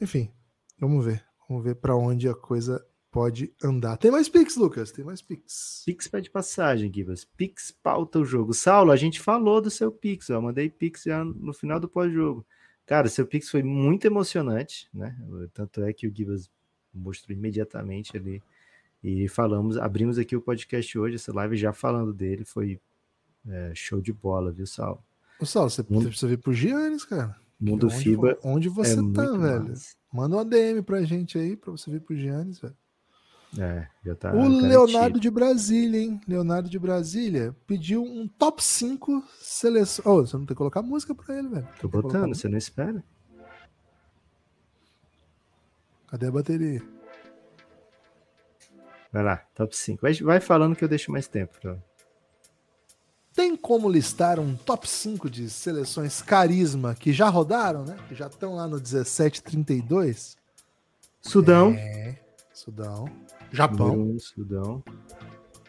enfim, vamos ver. Vamos ver para onde a coisa pode andar. Tem mais Pix, Lucas? Tem mais Pix. Pix pede passagem, Gibas. Pix pauta o jogo. Saulo, a gente falou do seu Pix, ó. Mandei Pix já no final do pós-jogo. Cara, seu Pix foi muito emocionante, né? Tanto é que o Gibas mostrou imediatamente ali. E falamos, abrimos aqui o podcast hoje, essa live já falando dele. Foi é, show de bola, viu, Saulo? Ô, Saulo, você Mundo- precisa vir pro Giannis, cara. Mundo onde, FIBA Onde você é tá, velho? massa. Manda uma DM pra gente aí, pra você vir pro Giannis, velho. É, já tá. o garantido. Leonardo de Brasília, hein? Leonardo de Brasília pediu um top 5 seleção. Oh, você não tem que colocar música pra ele, velho. Tô botando, você não espera? Cadê a bateria? Vai lá, top 5. Vai, vai falando que eu deixo mais tempo. Tem como listar um top 5 de seleções carisma que já rodaram, né? Que já estão lá no 1732? Sudão. É. Sudão. Japão. Um, Sudão.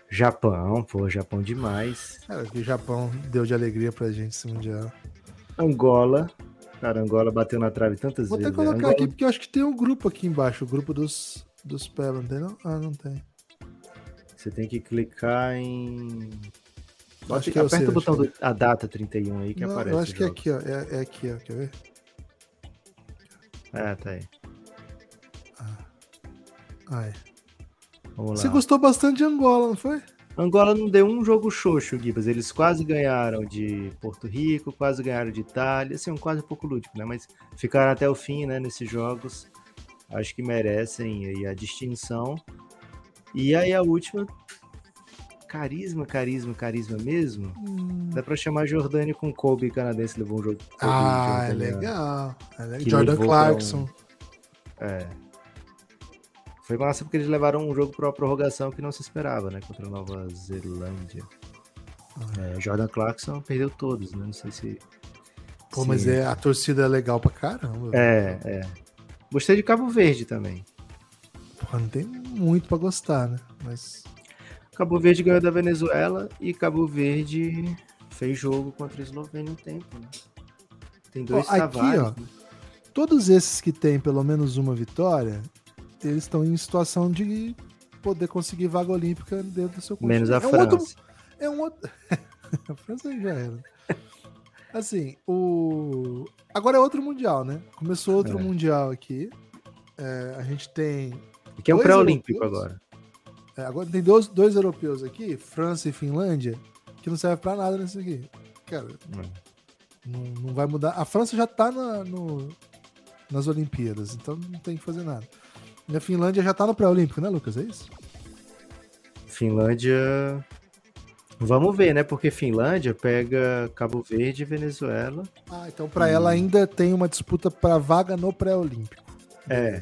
Japão, pô, Japão demais. Cara, que o Japão deu de alegria pra gente esse mundial. Angola. Cara, Angola bateu na trave tantas Vou até vezes. né? colocar Angola- aqui porque eu acho que tem um grupo aqui embaixo, o grupo dos, dos Peba, não tem não? Ah, não tem. Você tem que clicar em. Bota- que aperta sei, o botão acho do, a data 31 aí que Não, aparece. eu acho que é aqui, ó. É, é aqui, ó. Quer ver? É, tá aí. Ah, é. Vamos lá. Você gostou bastante de Angola, não foi? Angola não deu um jogo xoxo, Gibas. Eles quase ganharam de Porto Rico, quase ganharam de Itália. Assim, um quase um pouco lúdico, né? Mas ficaram até o fim, né? Nesses jogos. Acho que merecem a distinção. E aí a última. Carisma, carisma, carisma mesmo. Dá pra chamar Jordânia com Kobe canadense levou um jogo. Kobe Ah, é legal. É legal. Jordan Clarkson. É. Foi massa porque eles levaram um jogo para uma prorrogação que não se esperava, né? Contra a Nova Zelândia. É, Jordan Clarkson perdeu todos, né? Não sei se. Pô, se- mas é, a torcida é legal pra caramba. É, é. Gostei de Cabo Verde também. Porra, não tem muito pra gostar, né? Mas. Cabo Verde ganhou da Venezuela e Cabo Verde fez jogo contra a Eslovênia um tempo, né? Tem dois Ó, aqui, Tavares, ó. né? Todos esses que têm pelo menos uma vitória, eles estão em situação de poder conseguir vaga olímpica dentro do seu Menos a é um França. outro- é um outro. a França já era. Assim, o. Agora é outro Mundial, né? Começou outro É. Mundial aqui. É, a gente tem. Que é um Dois pré-olímpico agora. é, agora tem dois, dois europeus aqui, França e Finlândia, que não serve pra nada nesse aqui. Cara, não, não vai mudar. A França já tá na- no- nas Olimpíadas, então não tem que fazer nada. E a Finlândia já tá no pré-olímpico, né, Lucas? É isso? Finlândia. Vamos ver, né? Porque Finlândia pega Cabo Verde e Venezuela. Ah, então pra ela ainda tem uma disputa pra vaga no pré-olímpico. É.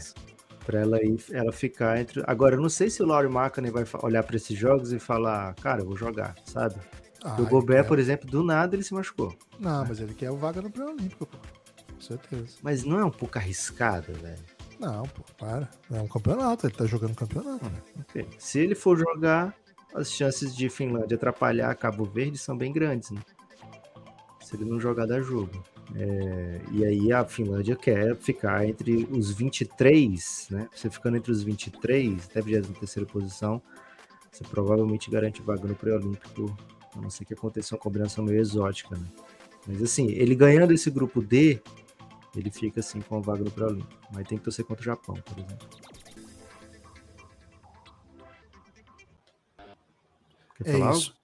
Pra ela, ir, ela ficar entre. Agora, eu não sei se o Laurie Markkinen vai olhar pra esses jogos e falar, cara, eu vou jogar, sabe? Ah, o Gobert, quer- por exemplo, do nada ele se machucou. Não, mas ele quer o vaga no pré-olímpico, pô. Com certeza. Mas não é um pouco arriscado, velho? Não, pô, para. É um campeonato, ele tá jogando campeonato. Ok. Se ele for jogar, as chances de Finlândia atrapalhar Cabo Verde são bem grandes, né? Se ele não jogar, dá jogo. É, e aí a Finlândia quer ficar entre os 23, né? Você ficando entre os 23, até 23 posição, você provavelmente garante vaga no pré-olímpico, a não ser que aconteça uma combinação meio exótica, né? Mas assim, ele ganhando esse grupo D, ele fica assim com a vaga no pré-olímpico. Mas tem que torcer contra o Japão, por exemplo. Quer É falar isso.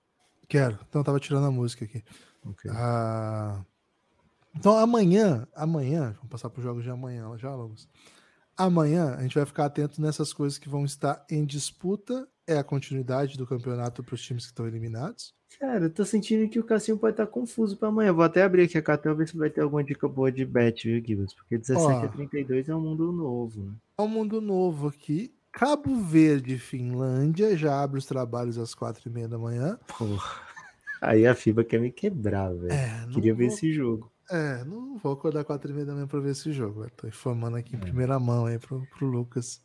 Quero. Então eu tava tirando a música aqui. algo? Ok. Ah, Então amanhã, amanhã, vamos passar para os jogos de amanhã já, Lucas. Amanhã a gente vai ficar atento nessas coisas que vão estar em disputa. É a continuidade do campeonato para os times que estão eliminados. Cara, eu tô sentindo que o Cassinho pode estar confuso pra amanhã. Vou até abrir aqui a cartela ver se vai ter alguma dica boa de bet, viu, Gibbs? Porque 17 Ó. a 32 é um mundo novo, né? É um mundo novo aqui. Cabo Verde Finlândia já abre os trabalhos às quatro e meia da manhã. Porra. Aí a FIBA quer me quebrar, velho. É, Queria ver vou- esse jogo. É, não vou acordar quatro e meia da manhã para ver esse jogo. velho. Tô informando É. aqui em primeira mão aí pro, pro Lucas.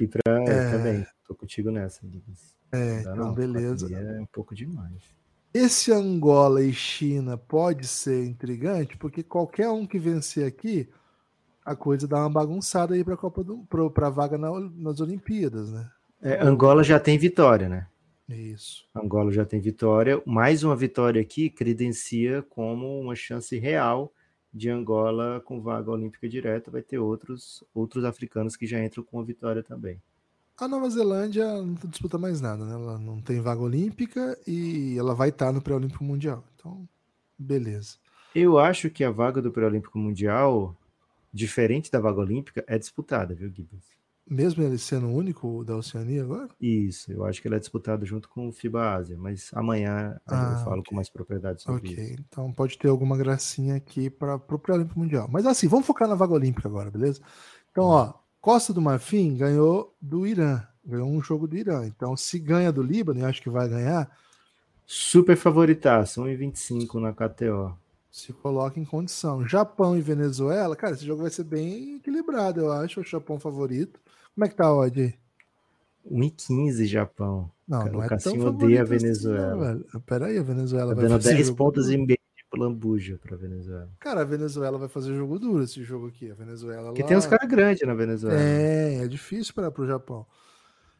E pra eu também, tô contigo nessa, Gibbs. É, então não, beleza. É um pouco demais. Esse Angola e China pode ser intrigante, porque qualquer um que vencer aqui, a coisa dá uma bagunçada aí para a Copa do pro, pra vaga na- nas Olimpíadas, né? É, Angola já tem vitória, né? Isso. Angola já tem vitória. Mais uma vitória aqui credencia como uma chance real de Angola com vaga olímpica direta. Vai ter outros, outros africanos que já entram com a vitória também. A Nova Zelândia não disputa mais nada, né? Ela não tem vaga olímpica e ela vai estar no pré-olímpico mundial. Então, beleza. Eu acho que a vaga do pré-olímpico mundial, diferente da vaga olímpica, é disputada, viu, Gibbs? Mesmo ele sendo o único da Oceania agora? Isso, eu acho que ela é disputada junto com o FIBA Ásia, mas amanhã Ah, eu falo ok. com mais propriedade sobre Ok, isso. então pode ter alguma gracinha aqui para o pré-olímpico mundial. Mas assim, vamos focar na vaga olímpica agora, beleza? Então, ó, Costa do Marfim ganhou do Irã, ganhou um jogo do Irã. Então, se ganha do Líbano, e acho que vai ganhar, Super favoritaço, 1,25 na KTO. se coloca em condição. Japão e Venezuela, cara, esse jogo vai ser bem equilibrado, eu acho. O Japão favorito. Como é que tá a odd aí? 1,15 Japão. Não, Cara, não o é tão Cassinho odeia a assim, não, Venezuela. Peraí, a Venezuela Tá vai dando fazer 10 jogo pontos duro. e meio lambuja pra Venezuela. Cara, a Venezuela vai fazer jogo duro esse jogo aqui. A Venezuela Porque lá- tem uns caras grandes na Venezuela. É, é difícil para o Japão.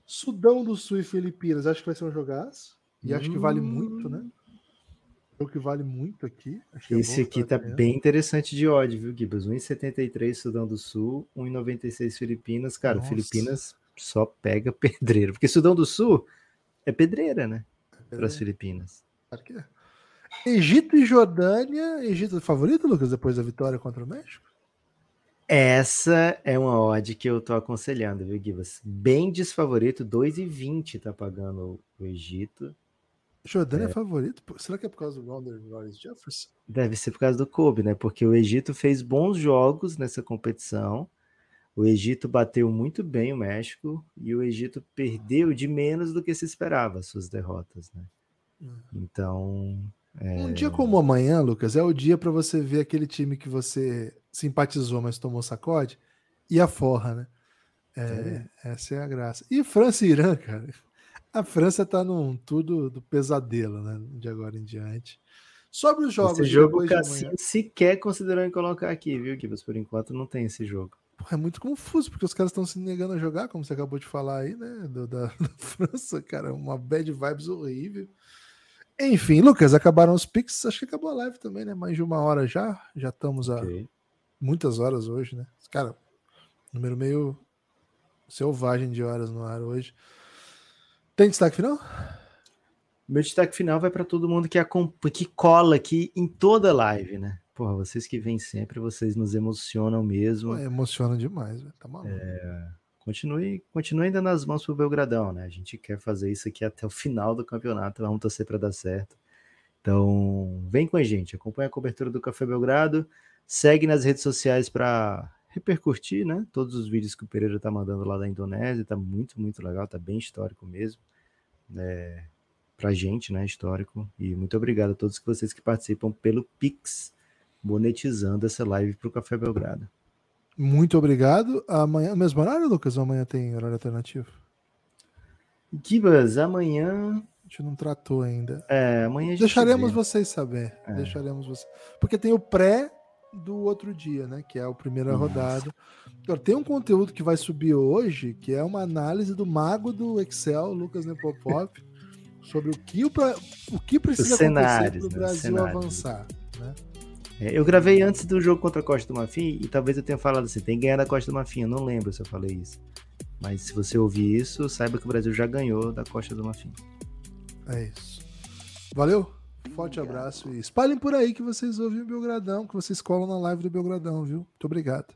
Sudão do Sul e Filipinas, acho que vai ser um jogaço. E acho que vale Hum. muito, né? Jogo que vale muito aqui. É Esse bom aqui tá bem interessante de odd, viu, Gibas? 1,73 Sudão do Sul, 1,96 Filipinas. Cara, Nossa. Filipinas só pega pedreiro. Porque Sudão do Sul é pedreira, né? Para as É, Filipinas. claro que é. Egito e Jordânia. Egito é favorito, Lucas, depois da vitória contra o México? Essa é uma odd que eu tô aconselhando, viu, Gibas? Bem desfavorito, 2,20 tá pagando o Egito. Jordânia é, favorito? Pô, Será que é por causa do Rounder Royce Jefferson? Deve ser por causa do Kobe, né? Porque o Egito fez bons jogos nessa competição. O Egito bateu muito bem o México e o Egito perdeu de menos do que se esperava as suas derrotas, né? Hum. Então, Um dia como amanhã, Lucas, é o dia para você ver aquele time que você simpatizou, mas tomou sacode e a forra, né? É, essa é a graça. E França e Irã, cara. A França tá num tudo do pesadelo, né? De agora em diante. Sobre os jogos esse jogo o amanhã. sequer considerou em colocar aqui, viu, Gibas? Por enquanto não tem esse jogo. é muito confuso, porque os caras estão se negando a jogar, como você acabou de falar aí, né? Do, da, da, França, cara, uma bad vibes horrível. Enfim, Lucas, acabaram os pics. Acho que acabou a live também, né? Mais de uma hora já. Já estamos a okay. muitas horas hoje, né? Cara, número meio selvagem de horas no ar hoje. Tem destaque final? Meu destaque final vai para todo mundo que, que cola aqui em toda live, né? Porra, vocês que vêm sempre, vocês nos emocionam mesmo. Pô, emociona demais, velho. Tá maluco. É, continue, continue ainda nas mãos pro Belgradão, né? A gente quer fazer isso aqui até o final do campeonato. Vamos torcer para dar certo. Então, vem com a gente, acompanha a cobertura do Café Belgrado, segue nas redes sociais para repercutir, né? Todos os vídeos que o Pereira tá mandando lá da Indonésia, tá muito, muito legal, tá bem histórico mesmo. É, pra gente, né? Histórico. E muito obrigado a todos vocês que participam pelo Pix monetizando essa live para o Café Belgrado. Muito obrigado. Amanhã, mesmo horário, Lucas? Ou amanhã tem horário alternativo? Gibas, amanhã. A gente não tratou ainda. É, amanhã Deixaremos vê. vocês saber. É. Deixaremos vocês. Porque tem o pré do outro dia, né? Que é a primeira Nossa. rodada. Agora, tem um conteúdo que vai subir hoje, que é uma análise do mago do Excel, Lucas Nepopop, sobre o que, o, o que precisa acontecer para o né? Brasil avançar. Né? É, eu gravei antes do jogo contra a Costa do Marfim e talvez eu tenha falado assim: tem que ganhar da Costa do Marfim. Eu não lembro se eu falei isso. Mas se você ouvir isso, saiba que o Brasil já ganhou da Costa do Marfim. É isso. Valeu? Forte obrigado. abraço e espalhem por aí que vocês ouvem o Belgradão, que vocês colam na live do Belgradão, viu? Muito obrigado.